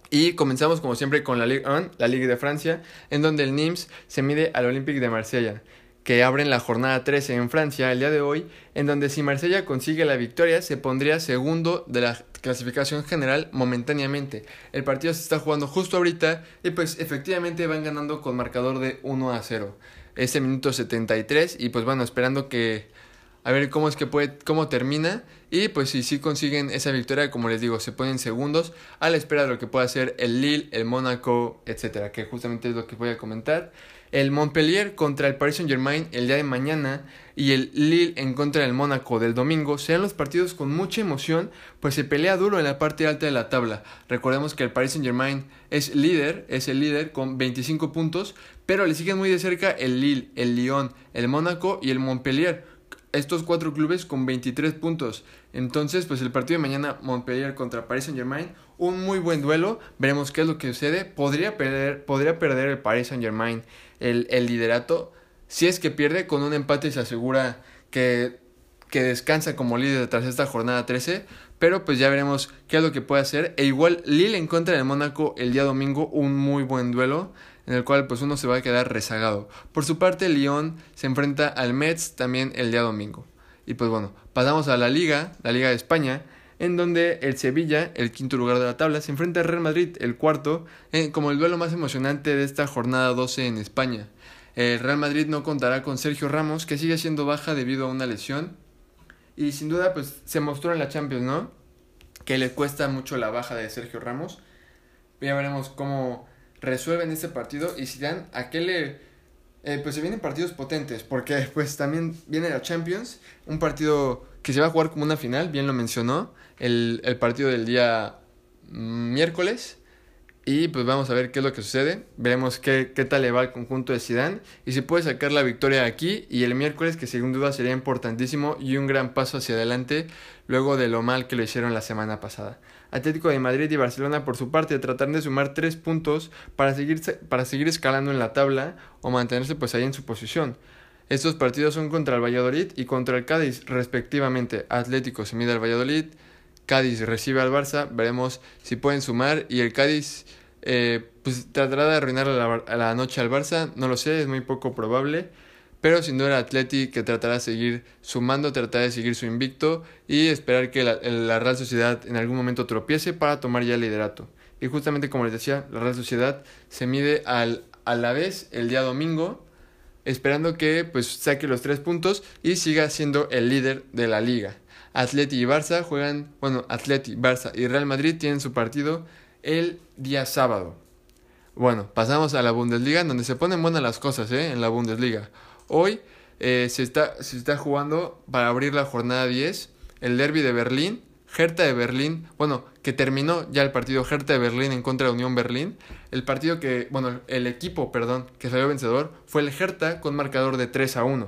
Y comenzamos como siempre con la Ligue 1, la Ligue de Francia, en donde el Nims se mide al Olympique de Marsella que abren la jornada 13 en Francia el día de hoy, en donde si Marsella consigue la victoria se pondría segundo de la clasificación general momentáneamente. El partido se está jugando justo ahorita y pues efectivamente van ganando con marcador de 1 a 0. Ese minuto 73 y pues bueno, esperando que a ver cómo es que puede cómo termina y pues si sí consiguen esa victoria, como les digo, se ponen segundos a la espera de lo que pueda hacer el Lille, el Mónaco, etcétera, que justamente es lo que voy a comentar el Montpellier contra el Paris Saint Germain el día de mañana y el Lille en contra del Mónaco del domingo serán los partidos con mucha emoción, pues se pelea duro en la parte alta de la tabla. Recordemos que el Paris Saint Germain es líder, es el líder con 25 puntos, pero le siguen muy de cerca el Lille, el Lyon, el Mónaco y el Montpellier. Estos cuatro clubes con 23 puntos. Entonces, pues el partido de mañana, Montpellier contra Paris Saint Germain, un muy buen duelo. Veremos qué es lo que sucede. Podría perder, podría perder el Paris Saint Germain el, liderato. Si es que pierde, con un empate se asegura que, que descansa como líder tras esta jornada 13. Pero pues ya veremos qué es lo que puede hacer. E igual Lille en contra del Mónaco el día domingo, un muy buen duelo en el cual pues uno se va a quedar rezagado. Por su parte, Lyon se enfrenta al Metz también el día domingo. Y pues bueno, pasamos a la Liga, la Liga de España, en donde el Sevilla, el quinto lugar de la tabla, se enfrenta al Real Madrid, el cuarto, eh, como el duelo más emocionante de esta jornada 12 en España. El Real Madrid no contará con Sergio Ramos, que sigue siendo baja debido a una lesión. Y sin duda, pues se mostró en la Champions, ¿no? Que le cuesta mucho la baja de Sergio Ramos. Ya veremos cómo resuelven este partido y si dan a qué le... Eh, pues se vienen partidos potentes, porque pues también viene la Champions, un partido que se va a jugar como una final, bien lo mencionó, el, el partido del día miércoles. Y pues vamos a ver qué es lo que sucede. Veremos qué, qué tal le va al conjunto de Zidane. Y si puede sacar la victoria aquí y el miércoles, que sin duda sería importantísimo y un gran paso hacia adelante luego de lo mal que lo hicieron la semana pasada. Atlético de Madrid y Barcelona por su parte tratarán de sumar tres puntos para seguir, para seguir escalando en la tabla o mantenerse pues ahí en su posición. Estos partidos son contra el Valladolid y contra el Cádiz, respectivamente. Atlético se mide al Valladolid, Cádiz recibe al Barça, veremos si pueden sumar y el Cádiz eh, pues tratará de arruinar la, la, noche al Barça, no lo sé, es muy poco probable, pero sin duda el Atleti que tratará de seguir sumando, tratará de seguir su invicto y esperar que la, Real Sociedad en algún momento tropiece para tomar ya el liderato. Y justamente como les decía, la Real Sociedad se mide al, a la vez el día domingo esperando que pues saque los tres puntos y siga siendo el líder de la liga. Atleti y Barça juegan, bueno, Atleti, Barça y Real Madrid tienen su partido el día sábado. Bueno, pasamos a la Bundesliga, donde se ponen buenas las cosas, ¿eh? En la Bundesliga. Hoy eh, se, está, se está jugando para abrir la jornada 10 el derby de Berlín Hertha de Berlín, bueno, que terminó ya el partido Hertha de Berlín en contra de Unión Berlín. El partido que, bueno, el equipo, perdón, que salió vencedor fue el Hertha con marcador de 3 a 1.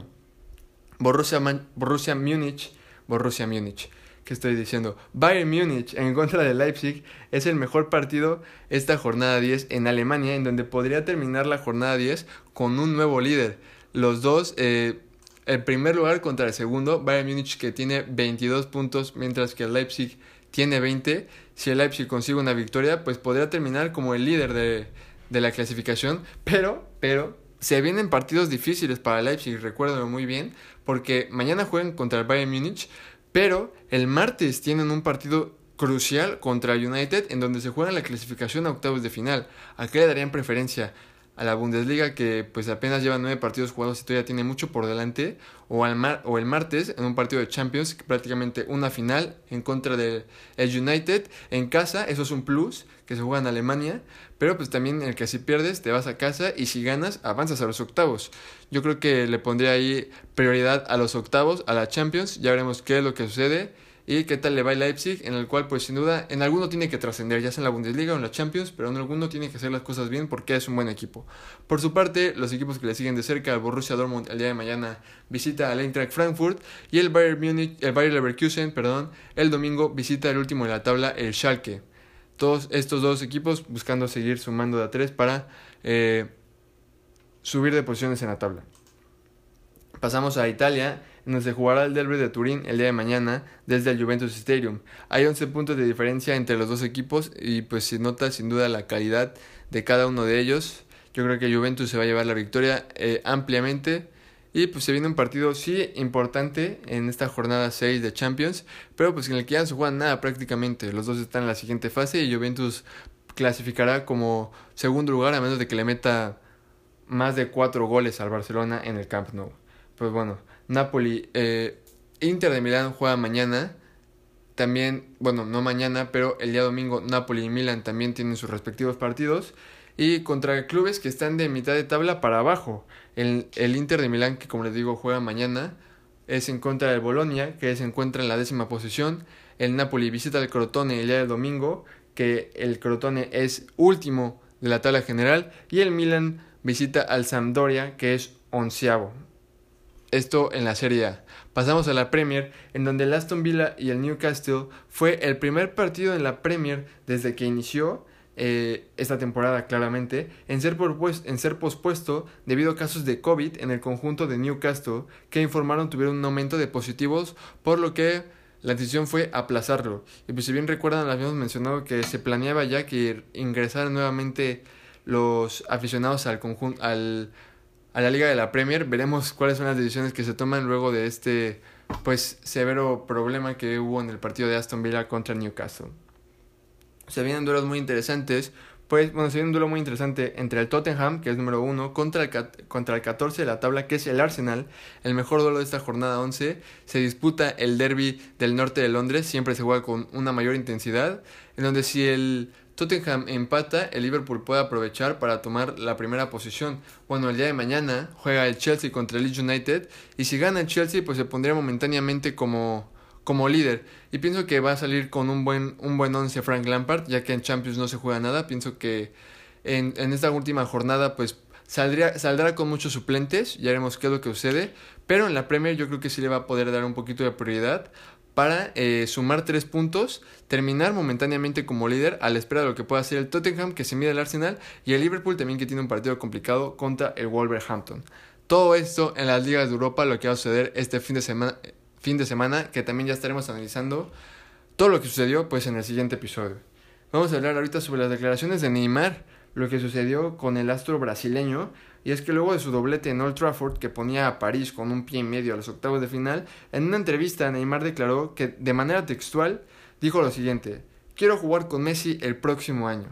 Borussia, Borussia Múnich, Borussia Múnich, ¿qué estoy diciendo? Bayern Múnich en contra de Leipzig es el mejor partido esta jornada 10 en Alemania, en donde podría terminar la jornada 10 con un nuevo líder. Los dos eh, el primer lugar contra el segundo, Bayern Múnich que tiene 22 puntos, mientras que Leipzig tiene 20. Si el Leipzig consigue una victoria, pues podría terminar como el líder de, de la clasificación, pero, pero, se vienen partidos difíciles para Leipzig, recuérdalo muy bien, porque mañana juegan contra el Bayern Múnich, pero el martes tienen un partido crucial contra United en donde se juega la clasificación a octavos de final. ¿A qué le darían preferencia? A la Bundesliga que pues apenas lleva nueve partidos jugados y todavía tiene mucho por delante o, al mar o el martes en un partido de Champions prácticamente una final en contra del United en casa eso es un plus que se juega en Alemania pero pues también el que si pierdes te vas a casa y si ganas avanzas a los octavos. Yo creo que le pondría ahí prioridad a los octavos a la Champions ya veremos qué es lo que sucede y qué tal le va el Leipzig, en el cual pues sin duda en alguno tiene que trascender, ya sea en la Bundesliga o en la Champions, pero en alguno tiene que hacer las cosas bien porque es un buen equipo. Por su parte, los equipos que le siguen de cerca, el Borussia Dortmund el día de mañana visita al Eintracht Frankfurt y el Bayern Munich, el Bayern Leverkusen, perdón, el domingo visita el último de la tabla, el Schalke. Todos estos dos equipos buscando seguir sumando de a tres para eh, subir de posiciones en la tabla. Pasamos a Italia, en donde se jugará el derby de Turín el día de mañana desde el Juventus Stadium. Hay 11 puntos de diferencia entre los dos equipos y pues se nota sin duda la calidad de cada uno de ellos. Yo creo que Juventus se va a llevar la victoria eh, ampliamente. Y pues se viene un partido sí importante en esta jornada 6 de Champions, pero pues en el que ya no se juega nada prácticamente. Los dos están en la siguiente fase y Juventus clasificará como segundo lugar a menos de que le meta más de 4 goles al Barcelona en el Camp Nou. Pues bueno, Napoli, eh, Inter de Milán juega mañana. También, bueno, no mañana, pero el día domingo Napoli y Milán también tienen sus respectivos partidos. Y contra clubes que están de mitad de tabla para abajo. El, Inter de Milán, que como les digo, juega mañana, es en contra del Bolonia, que se encuentra en la décima posición. El Napoli visita al Crotone el día del domingo, que el Crotone es último de la tabla general. Y el Milan visita al Sampdoria, que es onceavo. Esto en la Serie A. Pasamos a la Premier, en donde el Aston Villa y el Newcastle fue el primer partido en la Premier desde que inició eh, esta temporada claramente en ser, en ser pospuesto debido a casos de COVID en el conjunto de Newcastle que informaron tuvieron un aumento de positivos por lo que la decisión fue aplazarlo. Y pues si bien recuerdan, habíamos mencionado que se planeaba ya que ingresaran nuevamente los aficionados al conjunto, al, a la liga de la Premier. Veremos cuáles son las decisiones que se toman luego de este pues severo problema que hubo en el partido de Aston Villa contra Newcastle. Se vienen duelos muy interesantes. Pues, bueno, se viene un duelo muy interesante entre el Tottenham, que es número uno, contra el, contra el 14 de la tabla, que es el Arsenal. El mejor duelo de esta jornada 11. Se disputa el derby del norte de Londres. Siempre se juega con una mayor intensidad. En donde si el Tottenham empata, el Liverpool puede aprovechar para tomar la primera posición. Bueno, el día de mañana juega el Chelsea contra el Leeds United y si gana el Chelsea pues se pondría momentáneamente como, como líder. Y pienso que va a salir con un buen, un buen once Frank Lampard, ya que en Champions no se juega nada. Pienso que en, en esta última jornada pues saldría, saldrá con muchos suplentes, ya veremos qué es lo que sucede. Pero en la Premier yo creo que sí le va a poder dar un poquito de prioridad para eh, sumar tres puntos, terminar momentáneamente como líder a la espera de lo que pueda hacer el Tottenham que se mide al Arsenal y el Liverpool también que tiene un partido complicado contra el Wolverhampton. Todo esto en las ligas de Europa, lo que va a suceder este fin de semana, fin de semana que también ya estaremos analizando todo lo que sucedió pues en el siguiente episodio. Vamos a hablar ahorita sobre las declaraciones de Neymar, lo que sucedió con el astro brasileño y es que luego de su doblete en Old Trafford, que ponía a París con un pie y medio a los octavos de final, en una entrevista Neymar declaró que de manera textual dijo lo siguiente, quiero jugar con Messi el próximo año.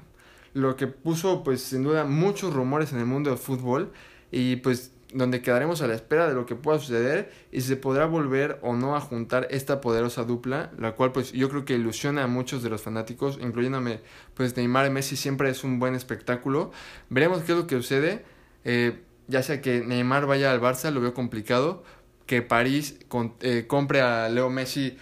Lo que puso pues sin duda muchos rumores en el mundo del fútbol y pues donde quedaremos a la espera de lo que pueda suceder y si se podrá volver o no a juntar esta poderosa dupla, la cual pues yo creo que ilusiona a muchos de los fanáticos, incluyéndome pues Neymar y Messi siempre es un buen espectáculo. Veremos qué es lo que sucede. Eh, ya sea que Neymar vaya al Barça, lo veo complicado. Que París eh, compre a Leo Messi,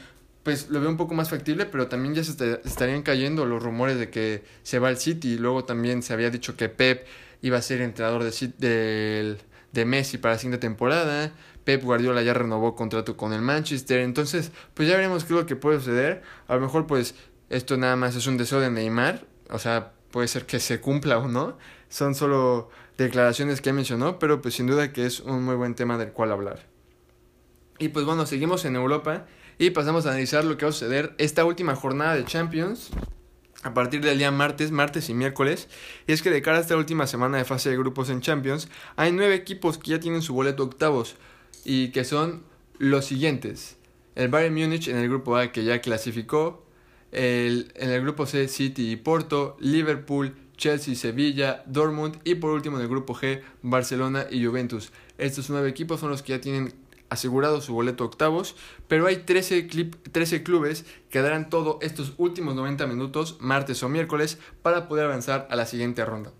pues lo veo un poco más factible, pero también ya se estarían cayendo los rumores de que se va al City. Y luego también se había dicho que Pep iba a ser entrenador de, de Messi para la siguiente temporada. Pep Guardiola ya renovó contrato con el Manchester. Entonces, pues ya veremos qué es lo que puede suceder. A lo mejor, pues, esto nada más es un deseo de Neymar. O sea, puede ser que se cumpla o no. Son solo declaraciones que mencionó, pero pues sin duda que es un muy buen tema del cual hablar. Y pues bueno, seguimos en Europa y pasamos a analizar lo que va a suceder esta última jornada de Champions a partir del día martes, martes y miércoles. Y es que de cara a esta última semana de fase de grupos en Champions, hay nueve equipos que ya tienen su boleto octavos y que son los siguientes. El Bayern Múnich en el grupo A que ya clasificó, el, en el grupo C City y Porto, Liverpool, Chelsea, Sevilla, Dortmund y por último en el grupo G, Barcelona y Juventus. Estos nueve equipos son los que ya tienen asegurado su boleto octavos, pero hay 13, 13 clubes que darán todo estos últimos 90 minutos, martes o miércoles, para poder avanzar a la siguiente ronda.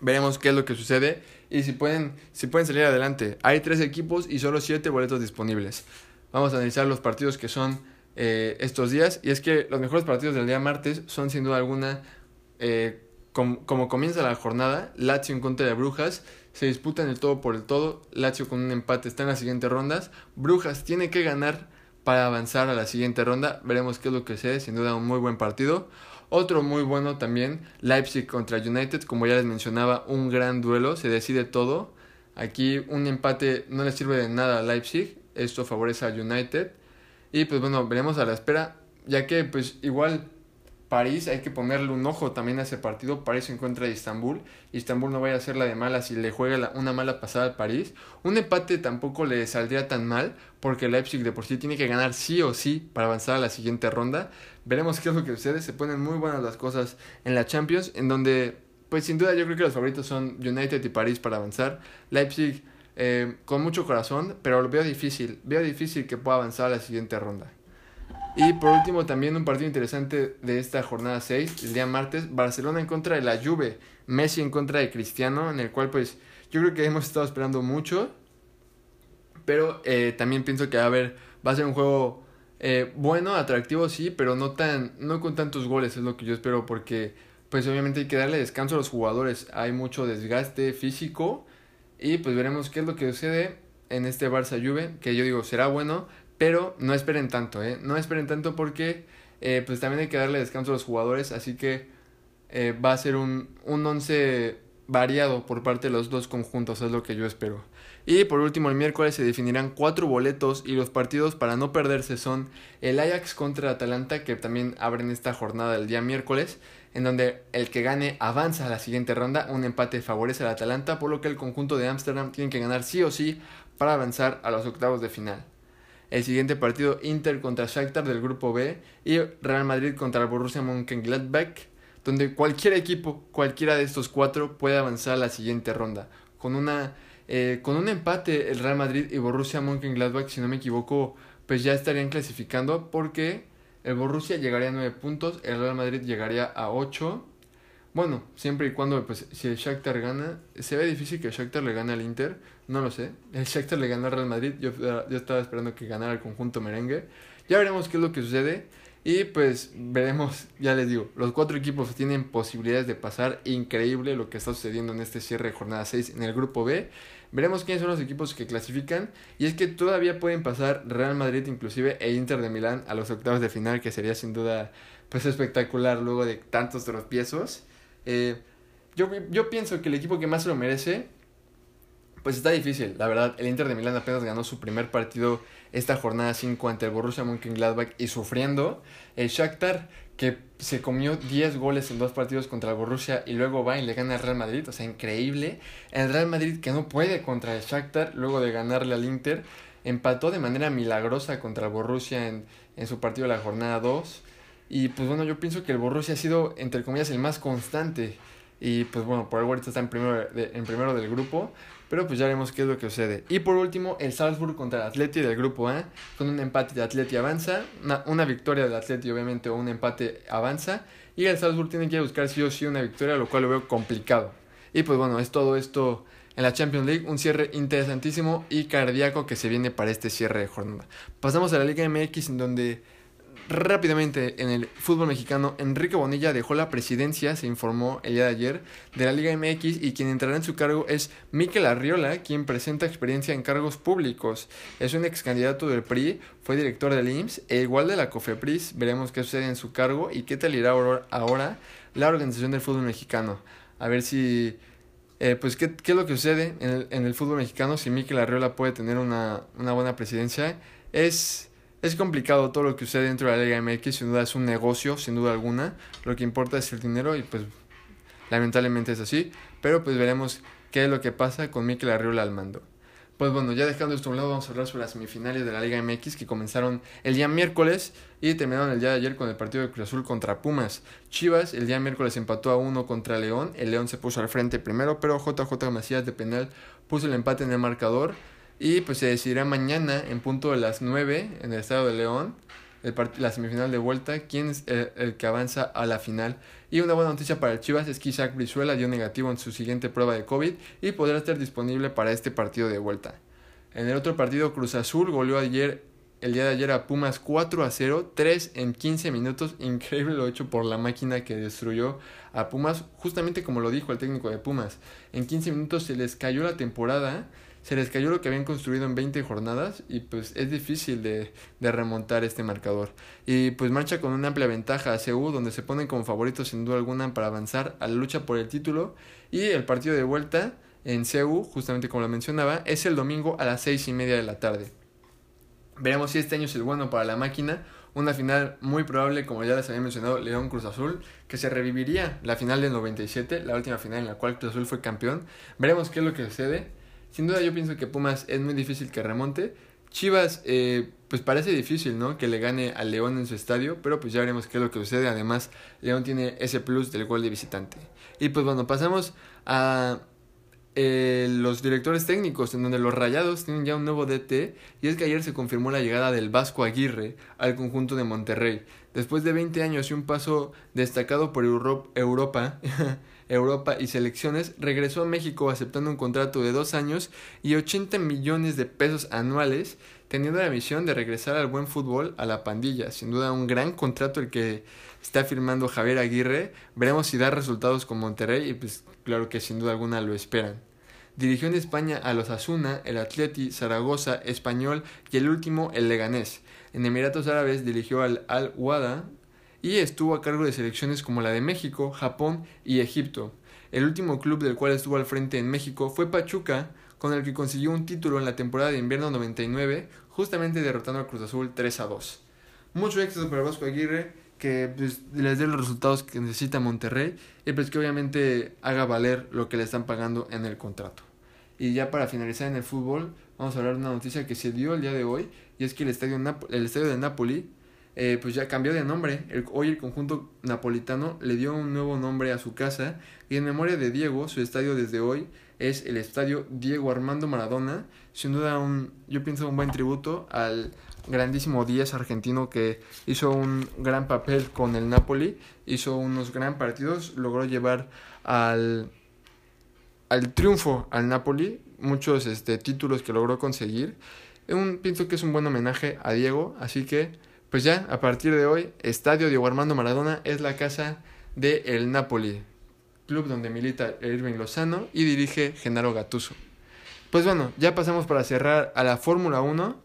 Veremos qué es lo que sucede y si pueden, si pueden salir adelante. Hay 13 equipos y solo 7 boletos disponibles. Vamos a analizar los partidos que son eh, estos días. Y es que los mejores partidos del día martes son sin duda alguna, eh, como comienza la jornada, Lazio en contra de Brujas. Se disputan el todo por el todo. Lazio con un empate está en las siguientes rondas. Brujas tiene que ganar para avanzar a la siguiente ronda. Veremos qué es lo que sucede. Sin duda un muy buen partido. Otro muy bueno también, Leipzig contra United. Como ya les mencionaba, un gran duelo. Se decide todo. Aquí un empate no le sirve de nada a Leipzig. Esto favorece a United. Y pues bueno, veremos a la espera. Ya que pues igual París hay que ponerle un ojo también a ese partido. París se encuentra de Istambul. Istambul no vaya a ser la de mala si le juega una mala pasada al París. Un empate tampoco le saldría tan mal porque Leipzig de por sí tiene que ganar sí o sí para avanzar a la siguiente ronda. Veremos qué es lo que sucede. Se ponen muy buenas las cosas en la Champions, en donde pues sin duda yo creo que los favoritos son United y París para avanzar. Leipzig eh, con mucho corazón, pero lo veo difícil. Veo difícil que pueda avanzar a la siguiente ronda. Y por último, también un partido interesante de esta jornada 6, el día martes, Barcelona en contra de la Juve, Messi en contra de Cristiano, en el cual pues yo creo que hemos estado esperando mucho, pero eh, también pienso que a, haber, va a ser un juego eh, bueno, atractivo sí, pero no, tan, no con tantos goles, es lo que yo espero, porque pues obviamente hay que darle descanso a los jugadores, hay mucho desgaste físico y pues veremos qué es lo que sucede en este Barça Juve, que yo digo será bueno, pero no esperen tanto, ¿eh? No esperen tanto porque eh, pues también hay que darle descanso a los jugadores, así que eh, va a ser un, un once variado por parte de los dos conjuntos, es lo que yo espero. Y por último, el miércoles se definirán cuatro boletos y los partidos para no perderse son el Ajax contra Atalanta, que también abren esta jornada el día miércoles, en donde el que gane avanza a la siguiente ronda, un empate favorece al Atalanta, por lo que el conjunto de Ámsterdam tiene que ganar sí o sí para avanzar a los octavos de final. El siguiente partido Inter contra Shakhtar del grupo B y Real Madrid contra el Borussia Mönchengladbach, donde cualquier equipo, cualquiera de estos cuatro puede avanzar a la siguiente ronda. Con una eh, con un empate el Real Madrid y Borussia Mönchengladbach, si no me equivoco, pues ya estarían clasificando porque el Borussia llegaría a 9 puntos, el Real Madrid llegaría a 8. Bueno, siempre y cuando, pues, si el Shakhtar gana, se ve difícil que el Shakhtar le gane al Inter, no lo sé. El Shakhtar le ganó al Real Madrid, yo, yo estaba esperando que ganara el conjunto merengue. Ya veremos qué es lo que sucede. Y pues veremos, ya les digo, los cuatro equipos tienen posibilidades de pasar. Increíble lo que está sucediendo en este cierre de jornada 6 en el grupo B. Veremos quiénes son los equipos que clasifican. Y es que todavía pueden pasar Real Madrid inclusive e Inter de Milán a los octavos de final, que sería sin duda pues espectacular luego de tantos tropiezos. Eh, yo, yo pienso que el equipo que más lo merece pues está difícil, la verdad. El Inter de Milán apenas ganó su primer partido esta jornada 5 ante el Borussia Mönchengladbach y sufriendo. El Shakhtar que se comió 10 goles en dos partidos contra el Borussia y luego va y le gana al Real Madrid, o sea, increíble. El Real Madrid que no puede contra el Shakhtar luego de ganarle al Inter, empató de manera milagrosa contra el Borussia en, en su partido de la jornada 2. Y pues bueno, yo pienso que el Borussia ha sido, entre comillas, el más constante. Y pues bueno, por algo ahorita está en primero, en primero del grupo. Pero pues ya veremos qué es lo que sucede. Y por último, el Salzburg contra el Atleti del grupo A. Con un empate de Atleti avanza. Una, victoria del Atleti obviamente o un empate avanza. Y el Salzburg tiene que buscar sí o sí una victoria, lo cual lo veo complicado. Y pues bueno, es todo esto en la Champions League. Un cierre interesantísimo y cardíaco que se viene para este cierre de jornada. Pasamos a la Liga MX en donde Rápidamente, en el fútbol mexicano, Enrique Bonilla dejó la presidencia, se informó el día de ayer, de la Liga MX y quien entrará en su cargo es Miquel Arriola, quien presenta experiencia en cargos públicos. Es un ex candidato del PRI, fue director del IMSS e igual de la COFEPRIS. Veremos qué sucede en su cargo y qué tal irá ahora la organización del fútbol mexicano. A ver si... Eh, pues qué, qué, es lo que sucede en el, en el fútbol mexicano, si Miquel Arriola puede tener una, una buena presidencia. Es es complicado todo lo que sucede dentro de la Liga MX, sin duda es un negocio, sin duda alguna. Lo que importa es el dinero y pues lamentablemente es así. Pero pues veremos qué es lo que pasa con Mikel Arriola al mando. Pues bueno, ya dejando esto a un lado, vamos a hablar sobre las semifinales de la Liga MX que comenzaron el día miércoles y terminaron el día de ayer con el partido de Cruz Azul contra Pumas. Chivas el día miércoles empató a uno contra León, el León se puso al frente primero, pero JJ Macías de penal puso el empate en el marcador y pues se decidirá mañana en punto de las 9 en el Estado de León, el la semifinal de vuelta, quién es el, que avanza a la final. Y una buena noticia para el Chivas es que Isaac Brizuela dio negativo en su siguiente prueba de COVID y podrá estar disponible para este partido de vuelta. En el otro partido, Cruz Azul goleó ayer el día de ayer a Pumas 4 a 0, 3 en 15 minutos, increíble lo hecho por la máquina que destruyó a Pumas, justamente como lo dijo el técnico de Pumas, en 15 minutos se les cayó la temporada, se les cayó lo que habían construido en 20 jornadas y pues es difícil de, de remontar este marcador. Y pues marcha con una amplia ventaja a CU, donde se ponen como favoritos sin duda alguna para avanzar a la lucha por el título y el partido de vuelta en CEU, justamente como lo mencionaba, es el domingo a las seis y media de la tarde. Veremos si este año es el bueno para la máquina. Una final muy probable, como ya les había mencionado, León Cruz Azul, que se reviviría la final del 97, la última final en la cual Cruz Azul fue campeón. Veremos qué es lo que sucede. Sin duda yo pienso que Pumas es muy difícil que remonte. Chivas, eh, pues parece difícil, ¿no? Que le gane al León en su estadio, pero pues ya veremos qué es lo que sucede. Además, León tiene ese plus del gol de visitante. Y pues bueno, pasamos a eh, los directores técnicos, en donde los Rayados tienen ya un nuevo DT, y es que ayer se confirmó la llegada del Vasco Aguirre al conjunto de Monterrey. Después de 20 años y un paso destacado por Europa, (laughs) Europa y selecciones, regresó a México aceptando un contrato de dos años y 80 millones de pesos anuales, teniendo la misión de regresar al buen fútbol a la pandilla. Sin duda un gran contrato el que está firmando Javier Aguirre. Veremos si da resultados con Monterrey y pues claro que sin duda alguna lo esperan. Dirigió en España a los Asuna, el Atleti, Zaragoza, Español y el último el Leganés. En Emiratos Árabes dirigió al Al-Wada y estuvo a cargo de selecciones como la de México, Japón y Egipto. El último club del cual estuvo al frente en México fue Pachuca, con el que consiguió un título en la temporada de invierno 99, justamente derrotando al Cruz Azul 3 a 2. Mucho éxito para Vasco Aguirre, que pues, les dé los resultados que necesita Monterrey y pues que obviamente haga valer lo que le están pagando en el contrato. Y ya para finalizar en el fútbol, vamos a hablar de una noticia que se dio el día de hoy y es que el estadio, el estadio de Napoli eh, pues ya cambió de nombre. hoy el conjunto napolitano le dio un nuevo nombre a su casa y en memoria de Diego, su estadio desde hoy es el estadio Diego Armando Maradona. Sin duda un, yo pienso un buen tributo al grandísimo Díaz argentino que hizo un gran papel con el Napoli, hizo unos gran partidos, logró llevar al, al triunfo al Napoli, muchos este, títulos que logró conseguir. Un, pienso que es un buen homenaje a Diego, así que pues ya a partir de hoy, Estadio Diego Armando Maradona es la casa de el Napoli, club donde milita Irving Lozano y dirige Genaro Gatuso. Pues bueno, ya pasamos para cerrar a la Fórmula 1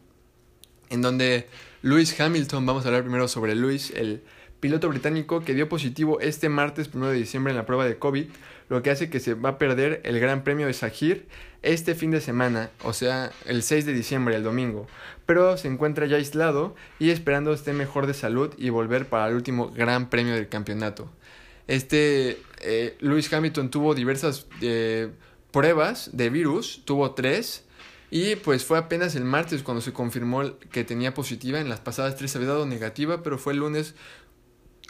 en donde Lewis Hamilton, vamos a hablar primero sobre Lewis, el piloto británico que dio positivo este martes 1 de diciembre en la prueba de COVID, lo que hace que se va a perder el Gran Premio de Sahir este fin de semana, o sea, el 6 de diciembre, el domingo. Pero se encuentra ya aislado y esperando esté mejor de salud y volver para el último Gran Premio del campeonato. Este eh, Lewis Hamilton tuvo diversas eh, pruebas de virus, tuvo tres y pues fue apenas el martes cuando se confirmó que tenía positiva. En las pasadas tres había dado negativa, pero fue el lunes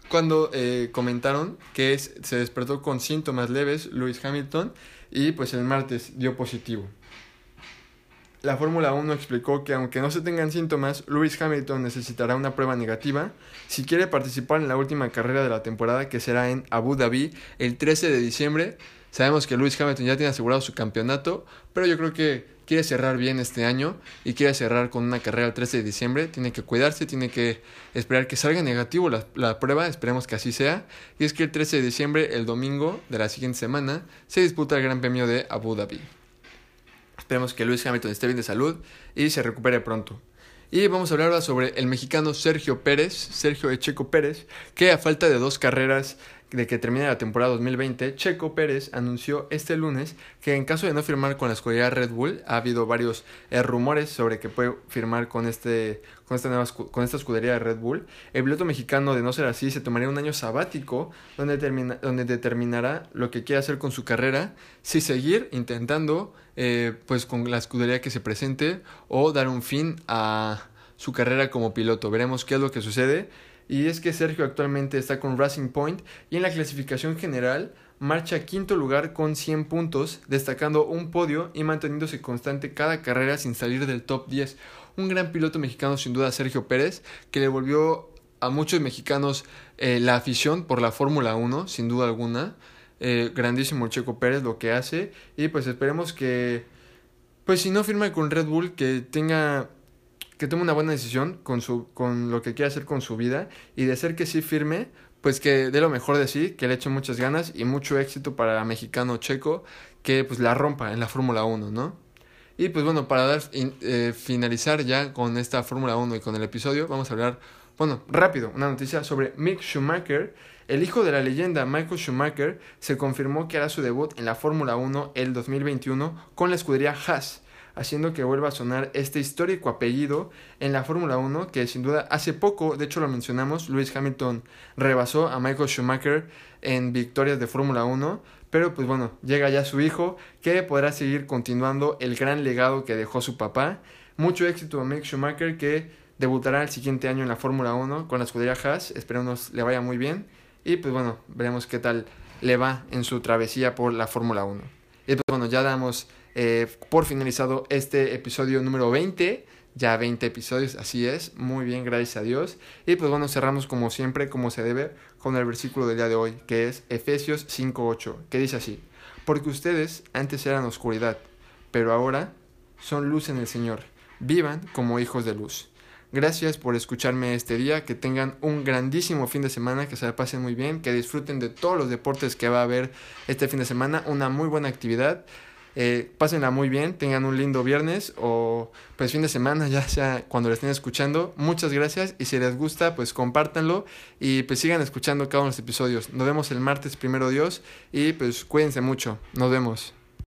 cuando eh, comentaron que se despertó con síntomas leves Lewis Hamilton y pues el martes dio positivo. La Fórmula 1 explicó que aunque no se tengan síntomas, Lewis Hamilton necesitará una prueba negativa si quiere participar en la última carrera de la temporada que será en Abu Dhabi el 13 de diciembre. Sabemos que Lewis Hamilton ya tiene asegurado su campeonato, pero yo creo que quiere cerrar bien este año y quiere cerrar con una carrera el 13 de diciembre, tiene que cuidarse, tiene que esperar que salga negativo la, la, prueba, esperemos que así sea. Y es que el 13 de diciembre, el domingo de la siguiente semana, se disputa el Gran Premio de Abu Dhabi. Esperemos que Luis Hamilton esté bien de salud y se recupere pronto. Y vamos a hablar ahora sobre el mexicano Sergio Pérez, Sergio Echeco Pérez, que a falta de dos carreras de que termine la temporada 2020, Checo Pérez anunció este lunes que en caso de no firmar con la escudería Red Bull, ha habido varios eh, rumores sobre que puede firmar con, este, con, esta nueva, con esta escudería de Red Bull. El piloto mexicano, de no ser así, se tomaría un año sabático donde, termina, donde determinará lo que quiere hacer con su carrera, si seguir intentando eh, pues con la escudería que se presente o dar un fin a su carrera como piloto. Veremos qué es lo que sucede y es que Sergio actualmente está con Racing Point y en la clasificación general marcha quinto lugar con 100 puntos, destacando un podio y manteniéndose constante cada carrera sin salir del top 10. Un gran piloto mexicano sin duda Sergio Pérez, que le volvió a muchos mexicanos eh, la afición por la Fórmula 1, sin duda alguna. Eh, grandísimo Checo Pérez lo que hace y pues esperemos que, pues si no firma con Red Bull, que tenga que tome una buena decisión con, su, con lo que quiere hacer con su vida y de ser que sí firme, pues que dé lo mejor de sí, que le eche muchas ganas y mucho éxito para el mexicano checo, que pues la rompa en la Fórmula 1, ¿no? Y pues bueno, para dar, eh, finalizar ya con esta Fórmula 1 y con el episodio, vamos a hablar, bueno, rápido, una noticia sobre Mick Schumacher. El hijo de la leyenda Michael Schumacher se confirmó que hará su debut en la Fórmula 1 el 2021 con la escudería Haas haciendo que vuelva a sonar este histórico apellido en la Fórmula 1, que sin duda hace poco, de hecho lo mencionamos, Lewis Hamilton rebasó a Michael Schumacher en victorias de Fórmula 1, pero pues bueno, llega ya su hijo que podrá seguir continuando el gran legado que dejó su papá. Mucho éxito a Mick Schumacher que debutará el siguiente año en la Fórmula 1 con la escudería Haas, esperemos le vaya muy bien y pues bueno, veremos qué tal le va en su travesía por la Fórmula 1. Y pues bueno, ya damos eh, por finalizado este episodio número 20. Ya 20 episodios, así es. Muy bien, gracias a Dios. Y pues bueno, cerramos como siempre, como se debe, con el versículo del día de hoy, que es Efesios 5.8, que dice así. Porque ustedes antes eran oscuridad, pero ahora son luz en el Señor. Vivan como hijos de luz. Gracias por escucharme este día, que tengan un grandísimo fin de semana, que se la pasen muy bien, que disfruten de todos los deportes que va a haber este fin de semana, una muy buena actividad. Eh, pásenla muy bien, tengan un lindo viernes o pues fin de semana, ya sea cuando lo estén escuchando. Muchas gracias y si les gusta, pues compártanlo y pues sigan escuchando cada uno de los episodios. Nos vemos el martes, primero Dios, y pues cuídense mucho. Nos vemos.